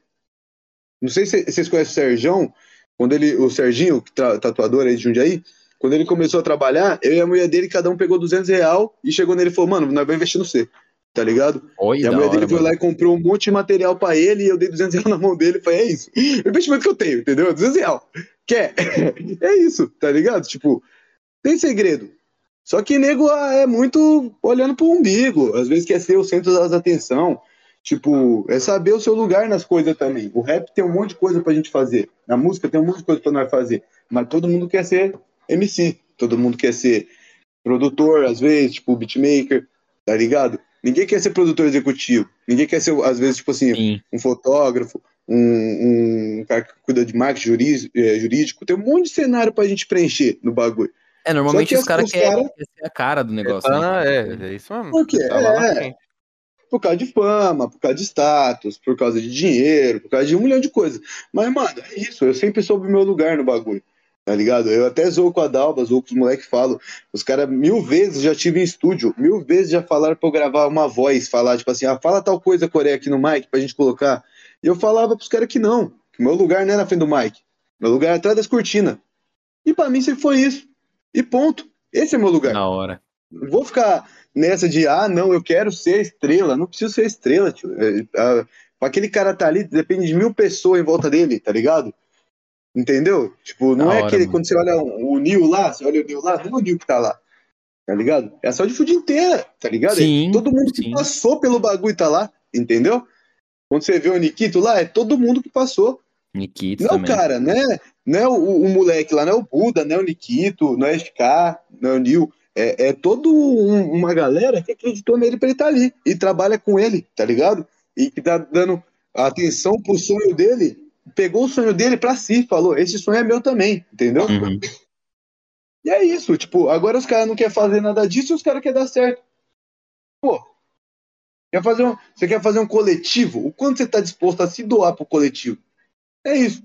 Não sei se vocês conhecem o Serjão, quando ele, o Serginho, que tatuador aí de Jundiaí, quando ele começou a trabalhar, eu e a mulher dele, cada um pegou 200 real e chegou nele e falou, mano, nós vamos investir no você, tá ligado? Oi, E a mulher hora, dele foi mano. lá e comprou um monte de material pra ele e eu dei 200 reais na mão dele e falei, é isso. O investimento que eu tenho, entendeu? 200 reais. Quer? É isso, tá ligado? Tipo, tem segredo. Só que nego ah, é muito olhando pro umbigo. Às vezes quer ser o centro das atenção. Tipo, é saber o seu lugar nas coisas também. O rap tem um monte de coisa pra gente fazer. Na música tem um monte de coisa pra nós fazer. Mas todo mundo quer ser MC. Todo mundo quer ser produtor, às vezes, tipo, beatmaker, tá ligado? Ninguém quer ser produtor executivo. Ninguém quer ser, às vezes, tipo assim, Sim. um fotógrafo, um, um cara que cuida de marketing jurí- jurídico. Tem um monte de cenário pra gente preencher no bagulho. É, normalmente que os as- caras querem cara- ser a cara do negócio. né? Ah, é, é isso mesmo. Por quê? Tá É. Por causa de fama, por causa de status, por causa de dinheiro, por causa de um milhão de coisas. Mas, mano, é isso. Eu sempre soube o meu lugar no bagulho. Tá ligado? Eu até zoo com a Dalva, zoo com os moleques falam. Os caras mil vezes já tive em estúdio, mil vezes já falaram pra eu gravar uma voz, falar, tipo assim, ah, fala tal coisa, Coreia, aqui no mic pra gente colocar. E eu falava pros caras que não, que meu lugar não é na frente do mic. Meu lugar é atrás das cortinas. E pra mim sempre foi isso. E ponto. Esse é meu lugar. Da hora. Não vou ficar nessa de, ah, não, eu quero ser estrela. Não preciso ser estrela, tio. É, aquele cara tá ali, depende de mil pessoas em volta dele, tá ligado? Entendeu? Tipo, não Da é hora, aquele, mano. quando você olha o Nil lá, você olha o Nil lá, não é o Nil que tá lá. Tá ligado? É a saúde food inteira, tá ligado? Sim, Todo mundo que sim. passou pelo bagulho tá lá, entendeu? Quando você vê o Nikito lá, é todo mundo que passou. Nikito Não, também. cara, né? Não é o, o moleque lá, não é o Buda, não é o Nikito, não é o SK, não é o Nil. É, é toda um- uma galera que acreditou nele pra ele estar ali e trabalha com ele, tá ligado? E que tá dando atenção pro sonho dele pegou o sonho dele pra si, falou, esse sonho é meu também, entendeu? Uhum. E é isso, tipo, agora os caras não querem fazer nada disso e os caras querem dar certo. Pô, quer fazer um, você quer fazer um coletivo? O quanto você tá disposto a se doar pro coletivo? É isso,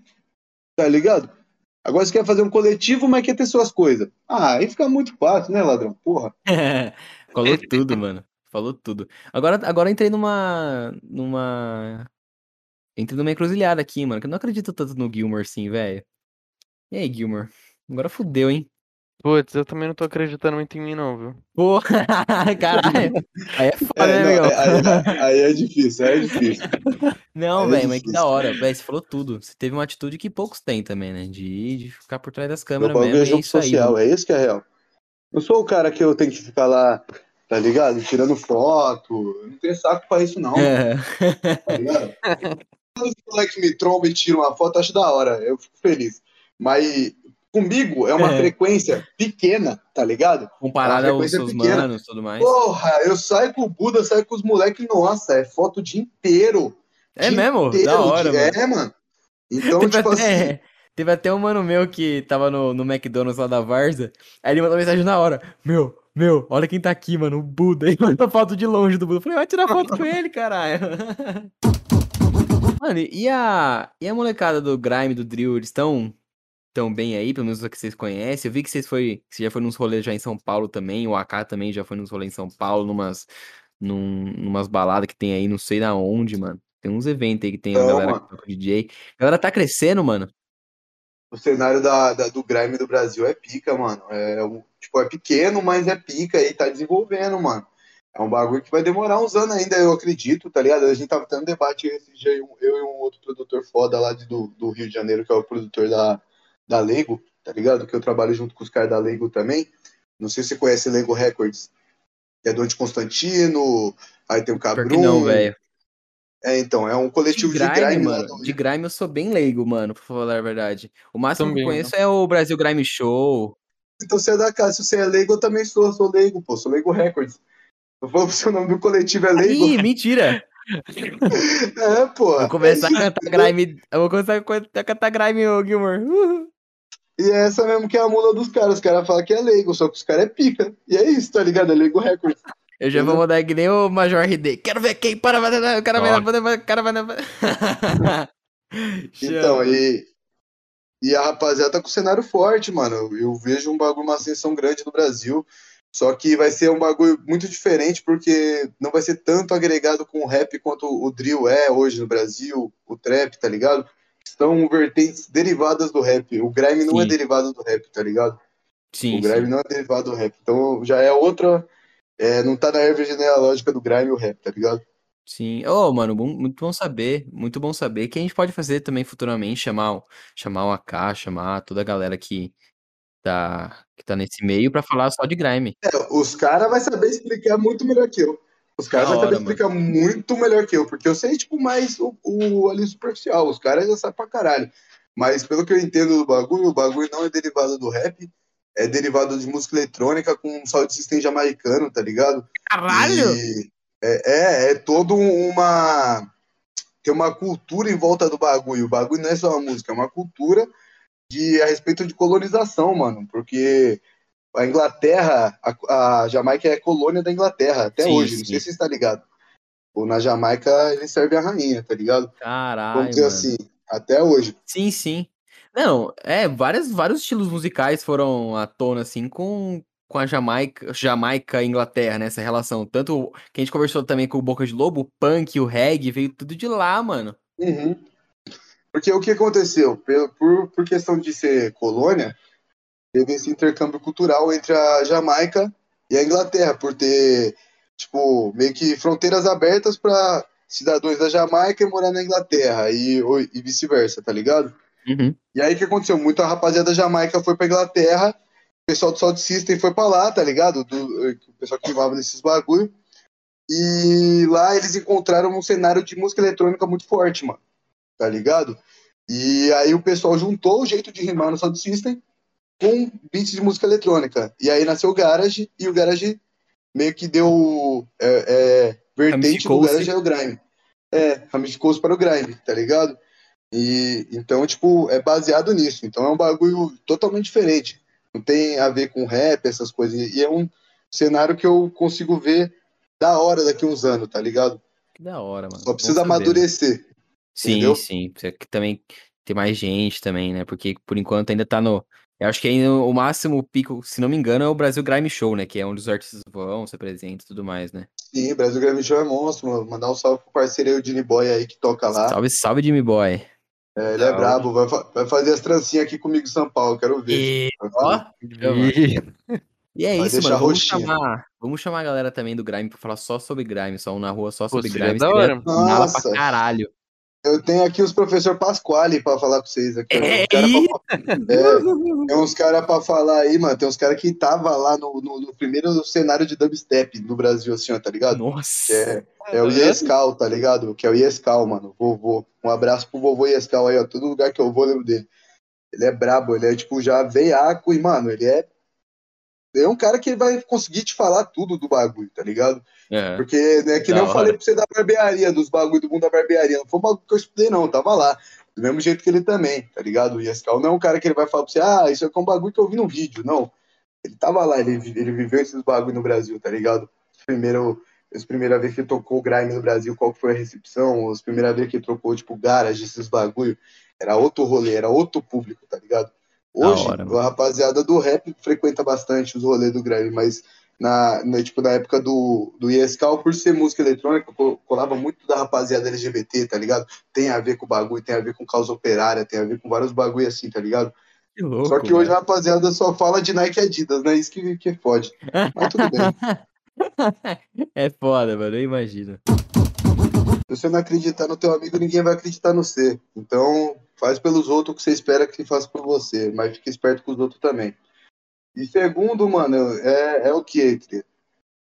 tá ligado? Agora você quer fazer um coletivo, mas quer ter suas coisas. Ah, aí fica muito fácil, né, ladrão? Porra. Falou tudo, mano. Falou tudo. Agora, agora entrei numa. numa. Entrei numa encruzilhada aqui, mano. Que eu não acredito tanto no Gilmore assim, velho. E aí, Gilmore? Agora fudeu, hein? Putz, eu também não tô acreditando muito em mim, não, viu? Pô, caralho. Aí é foda, É, né, não, meu? aí, aí- aí é difícil, aí é difícil. Não, é velho, mas que da hora. Velho, você falou tudo. Você teve uma atitude que poucos têm também, né? De, de ficar por trás das câmeras bagulho mesmo. é é jogo isso aí. social, mano. é isso que é real. Não sou o cara que eu tenho que ficar lá, tá ligado? Tirando foto. Eu não tenho saco pra isso, não, tá ligado? Os moleques me trombam e tiram uma foto, acho da hora. Eu fico feliz. Mas comigo é uma É. frequência pequena, tá ligado? Comparado É aos seus pequena. manos e tudo mais. Porra, eu saio com o Buda, saio com os moleques, nossa, é foto o dia inteiro. é dia mesmo? inteiro, Da hora, dia- mano. É, mano. Então, Teve tipo até, assim, teve até um mano meu que tava no, no McDonald's lá da Varza. Aí ele mandou mensagem na hora: Meu, meu, olha quem tá aqui, mano, o Buda. Aí mandou foto de longe do Buda. Eu falei, vai tirar foto com ele, caralho. Mano, e a, e a molecada do Grime, do Drill, eles estão tão bem aí, pelo menos o que vocês conhecem? Eu vi que vocês foi, que você já foi nos rolês já em São Paulo também, o AK também já foi nos rolês em São Paulo, numas, num, numas baladas que tem aí, não sei na onde, mano. Tem uns eventos aí que tem a Então, galera que toca DJ. A galera tá crescendo, mano. o cenário da, da- do grime do Brasil é pica, mano. É, tipo, é pequeno, mas é pica e tá desenvolvendo, mano. É um bagulho que vai demorar uns anos ainda, eu acredito, tá ligado? A gente tava tendo debate esse dia, eu, eu e um outro produtor foda lá de- do, do Rio de Janeiro, que é o produtor da, da Lego, tá ligado? Que eu trabalho junto com os caras da Lego também. Não sei se você conhece Lego Records. É do Anti Constantino, aí tem o Cabrum. não, velho. É, então, é um De coletivo de grime, grime, lá mano. De grime eu sou bem leigo, mano, pra falar a verdade. O máximo que eu Também, conheço é o Brasil Grime Show. Então você é da casa, se você é leigo, eu também sou, sou leigo, pô, sou leigo records. Eu falo pro seu nome do coletivo é leigo. Ih, mentira! É, pô. Vou começar é a cantar grime. Eu vou começar a can- a cantar grime, ô Gilmore. Uhul. E é essa mesmo que é a mula dos caras. Os caras falam que é leigo, só que os caras é pica. E é isso, tá ligado? É leigo records. Eu já vou mandar que nem o Major RD. Quero ver quem para, vai, o cara vai, vai, o cara vai. Então, e, e a rapaziada tá com o cenário forte, mano. Eu vejo um bagulho, uma ascensão grande no Brasil. Só que vai ser um bagulho muito diferente, porque não vai ser tanto agregado com o rap quanto o drill é hoje no Brasil, o trap, tá ligado? São vertentes derivadas do rap. O grime não é Sim. derivado do rap, tá ligado? Sim, o grime sim. não é derivado do rap. Então já é outra. é, não tá na árvore genealógica do grime e o rap, tá ligado? Sim. Ô, mano, bom- muito bom saber. Muito bom saber que a gente pode fazer também futuramente, chamar chamar o AK, chamar toda a galera que tá, que tá nesse meio pra falar só de grime. É, os caras vão saber explicar muito melhor que eu. Os caras vão saber mano. explicar muito melhor que eu, porque eu sei, tipo, mais o, o ali superficial. Os caras já sabem pra caralho. Mas pelo que eu entendo do bagulho, o bagulho não é derivado do rap, é derivado de música eletrônica com um sound system jamaicano, tá ligado? Caralho! E é, é, é todo uma. Tem uma cultura em volta do bagulho. O bagulho não é só uma música, é uma cultura de, a respeito de colonização, mano. Porque a Inglaterra, a, a Jamaica é colônia da Inglaterra até Sim, hoje. Não sim. sei se você está ligado. Ou na Jamaica eles servem a rainha, tá ligado? Caralho, Vamos dizer mano. assim, até hoje. Sim, sim. Não, é, várias, vários estilos musicais foram à tona, assim, com, com a Jamaica, Jamaica e Inglaterra, né, essa relação. Tanto que a gente conversou também com o Boca de Lobo, o punk, o reggae, veio tudo de lá, mano. Uhum. Porque o que aconteceu? Por, por, por questão de ser colônia, teve esse intercâmbio cultural entre a Jamaica e a Inglaterra, por ter, tipo, meio que fronteiras abertas para cidadãos da Jamaica e morar na Inglaterra, e, e vice-versa, tá ligado? Uhum. E aí o que aconteceu? Muita rapaziada da Jamaica foi pra Inglaterra, o pessoal do Sound System foi pra lá, tá ligado? Do, o pessoal que filmava nesses bagulho. E lá eles encontraram um cenário de música eletrônica muito forte, mano. Tá ligado? E aí o pessoal juntou o jeito de rimar no Sound System com beats de música eletrônica. E aí nasceu o Garage, e o Garage meio que deu é, é, vertente do. Garage é o Grime. É, ramificou-se para o Grime, tá ligado? E então, tipo, é baseado nisso. Então é um bagulho totalmente diferente. Não tem a ver com rap, essas coisas. E é um cenário que eu consigo ver da hora daqui uns anos, tá ligado? Que da hora, mano. Só precisa mano. amadurecer. Sim, entendeu? sim. Precisa que também ter mais gente também, né? Porque por enquanto ainda tá no. Eu acho que ainda o máximo pico, se não me engano, é o Brasil Grime Show, né? Que é onde os artistas vão, se apresentam e tudo mais, né? Sim, Brasil Grammy Show é monstro, mano. Mandar um salve pro parceiro aí, o Dini Boy aí, que toca lá. Salve, salve, Jimmy Boy. É, ele é brabo, vai, fa- vai fazer as trancinhas aqui comigo em São Paulo, quero ver. E, ó. Ih, e é Vai isso, mano. Vamos roxinha. chamar, vamos chamar a galera também do Grime pra falar só sobre Grime, só um na rua só Pô, sobre seria Grime. da seria hora. nada Nossa. pra caralho. Eu tenho aqui os professor Pasquale pra falar com vocês aqui. É, Uns cara pra- é, tem uns caras pra falar aí, mano. Tem uns caras que tava lá no, no- no primeiro cenário de dubstep no Brasil, assim, ó, tá ligado? Nossa. É, é o Iescal, tá ligado? Que é o Iescal, mano. Vovô. Um abraço pro vovô Iescal aí, ó. Todo lugar que eu vou, eu lembro dele. Ele é brabo, ele é tipo já veiaco e, mano, ele é. É um cara que vai conseguir te falar tudo do bagulho, tá ligado? É. Porque, né, que Da nem eu hora. falei pra você da barbearia, dos bagulho do mundo da barbearia. Não foi um bagulho que eu estudei, não, tava lá. Do mesmo jeito que ele também, tá ligado? O Yescal não é um cara que ele vai falar pra você, ah, isso aqui é um bagulho que eu vi no vídeo. Não. Ele tava lá, ele, ele viveu esses bagulho no Brasil, tá ligado? Primeiro, as primeira vez que ele tocou o Grime no Brasil, qual foi a recepção? As primeira vez que ele trocou, tipo, garage, esses bagulho. Era outro rolê, era outro público, tá ligado? Hoje, hora, a rapaziada do rap frequenta bastante os rolês do Grime, mas na, na, tipo, na época do, do ISCAL, por ser música eletrônica, co- colava muito da rapaziada LGBT, tá ligado? Tem a ver com o bagulho, tem a ver com causa operária, tem a ver com vários bagulho assim, tá ligado? Que louco. Só que hoje a rapaziada só fala de Nike Adidas, né? Isso que, que fode. Mas tudo bem. É foda, mano. Eu imagino. Se você não acreditar no teu amigo, ninguém vai acreditar no você. Então, faz pelos outros o que você espera que faça por você, mas fique esperto com os outros também. E segundo, mano, é, é o que?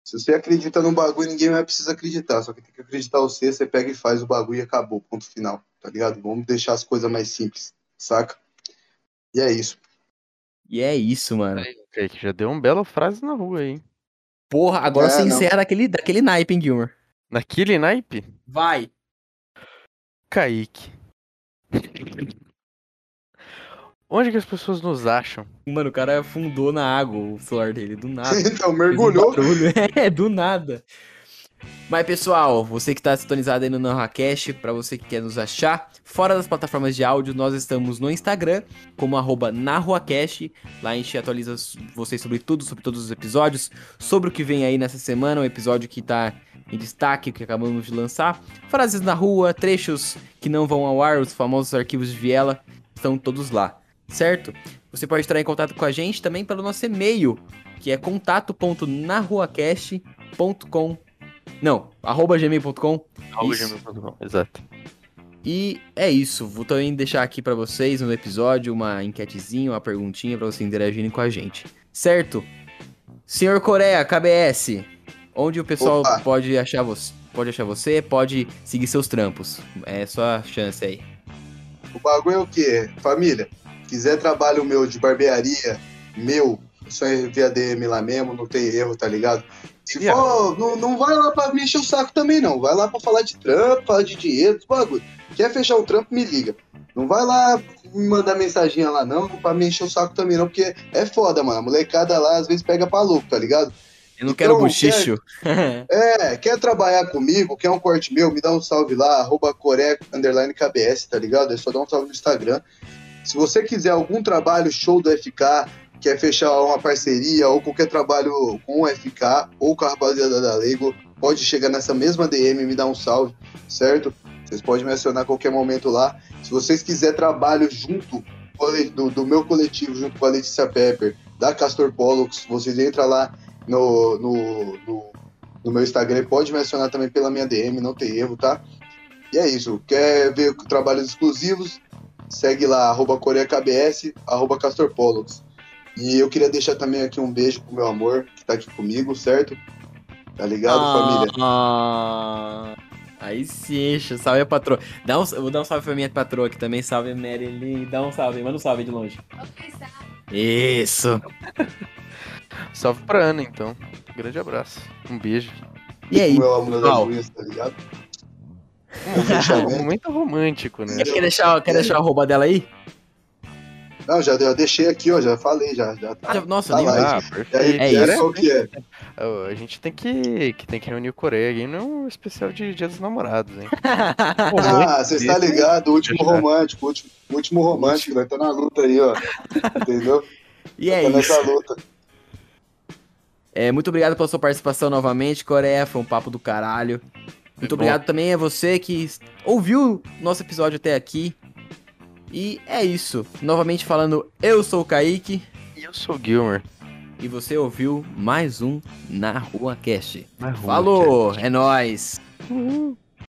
Se você acredita num bagulho, ninguém vai precisar acreditar. Só que tem que acreditar você, você pega e faz o bagulho e acabou. Ponto final, tá ligado? Vamos deixar as coisas mais simples, saca? E é isso. E é isso, mano. Kaique, já deu uma bela frase na rua aí. hein? Porra, agora É, você encerra daquele, daquele naipe, hein, Gilmer? Naquele naipe, Vai. Kaique. Onde que as pessoas nos acham? Mano, o cara afundou na água o celular dele, do nada. então, um mergulhou. barulho. É, do nada. Mas, pessoal, você que tá sintonizado aí no NarraCast, pra você que quer nos achar, fora das plataformas de áudio, nós estamos no Instagram, como arroba NarruaCast. Lá a gente atualiza vocês sobre tudo, sobre todos os episódios, sobre o que vem aí nessa semana, o episódio que tá em destaque, que acabamos de lançar. Frases na rua, trechos que não vão ao ar, os famosos arquivos de Viela, estão todos lá, certo? Você pode entrar em contato com a gente também pelo nosso e-mail, que é contato.narruacast.com não, arroba gmail.com Arroba gmail.com, Exato. e é isso, vou também deixar aqui pra vocês no episódio uma enquetezinha, uma perguntinha pra vocês interagirem com a gente, certo? Senhor Coreia, KBS, onde o pessoal Opa. pode achar você? Pode achar você, pode seguir seus trampos. É só a chance aí. O bagulho é o quê? Família, quiser trabalho meu de barbearia, meu, é só enviar DM lá mesmo, não tem erro, tá ligado? Se Yeah. for, não, não vai lá pra me encher o saco também, não. Vai lá pra falar de trampo, falar de dinheiro, bagulho. Quer fechar um trampo, me liga. Não vai lá me mandar mensaginha lá, não, pra me encher o saco também, não, porque é foda, mano. A molecada lá às vezes pega pra louco, tá ligado? Eu não quero Então, buchicho. É, quer trabalhar comigo, quer um corte meu, me dá um salve lá, arroba underline KBS, tá ligado? É só dar um salve no Instagram. Se você quiser algum trabalho show do FK, quer fechar uma parceria ou qualquer trabalho com o FK ou com a rapaziada da Lego, pode chegar nessa mesma DM e me dar um salve, certo? Vocês podem me acionar a qualquer momento lá. Se vocês quiserem trabalho junto do, do meu coletivo, junto com a Letícia Pepper, da Castor Pollux, vocês entram lá no, no, no, no meu Instagram, pode me acionar também pela minha DM, não tem erro, tá? E é isso. Quer ver trabalhos exclusivos? Segue lá, arroba CoreaKBS, arroba Castor Pollux. E eu queria deixar também aqui um beijo pro meu amor, que tá aqui comigo, certo? Tá ligado, família? Ah, aí sim, salve a patroa. Dá um, eu vou dar um salve pra minha patroa aqui também, salve Marilyn. Dá um salve, manda um salve de longe. Isso. Salve pra Ana, então. Grande abraço. Um beijo. E aí, O meu amor unhas, tá ligado? Um. Um momento romântico, né? Quer deixar, quer deixar a arroba dela aí? Não, já, já deixei aqui, ó, já falei, já. já Ah, já- nossa, Tá nem lá. Ah, E aí, perfeito. É aí, isso. qual que é? A gente tem que, que tem que reunir o Coreia Game num especial de Dia dos Namorados, hein? Ah, você está ligado, o último romântico, o último, o último romântico, vai estar na luta aí, ó. Entendeu? E é tá isso. nessa luta. É, muito obrigado pela sua participação novamente, Coreia. Foi um papo do caralho. Muito bom. obrigado também a você que ouviu nosso episódio até aqui. E é isso. Novamente falando, eu sou o Kaique. E eu sou o Gilmer. E você ouviu mais um Na Rua Cast. Na rua, Falou, é nóis. Uhul.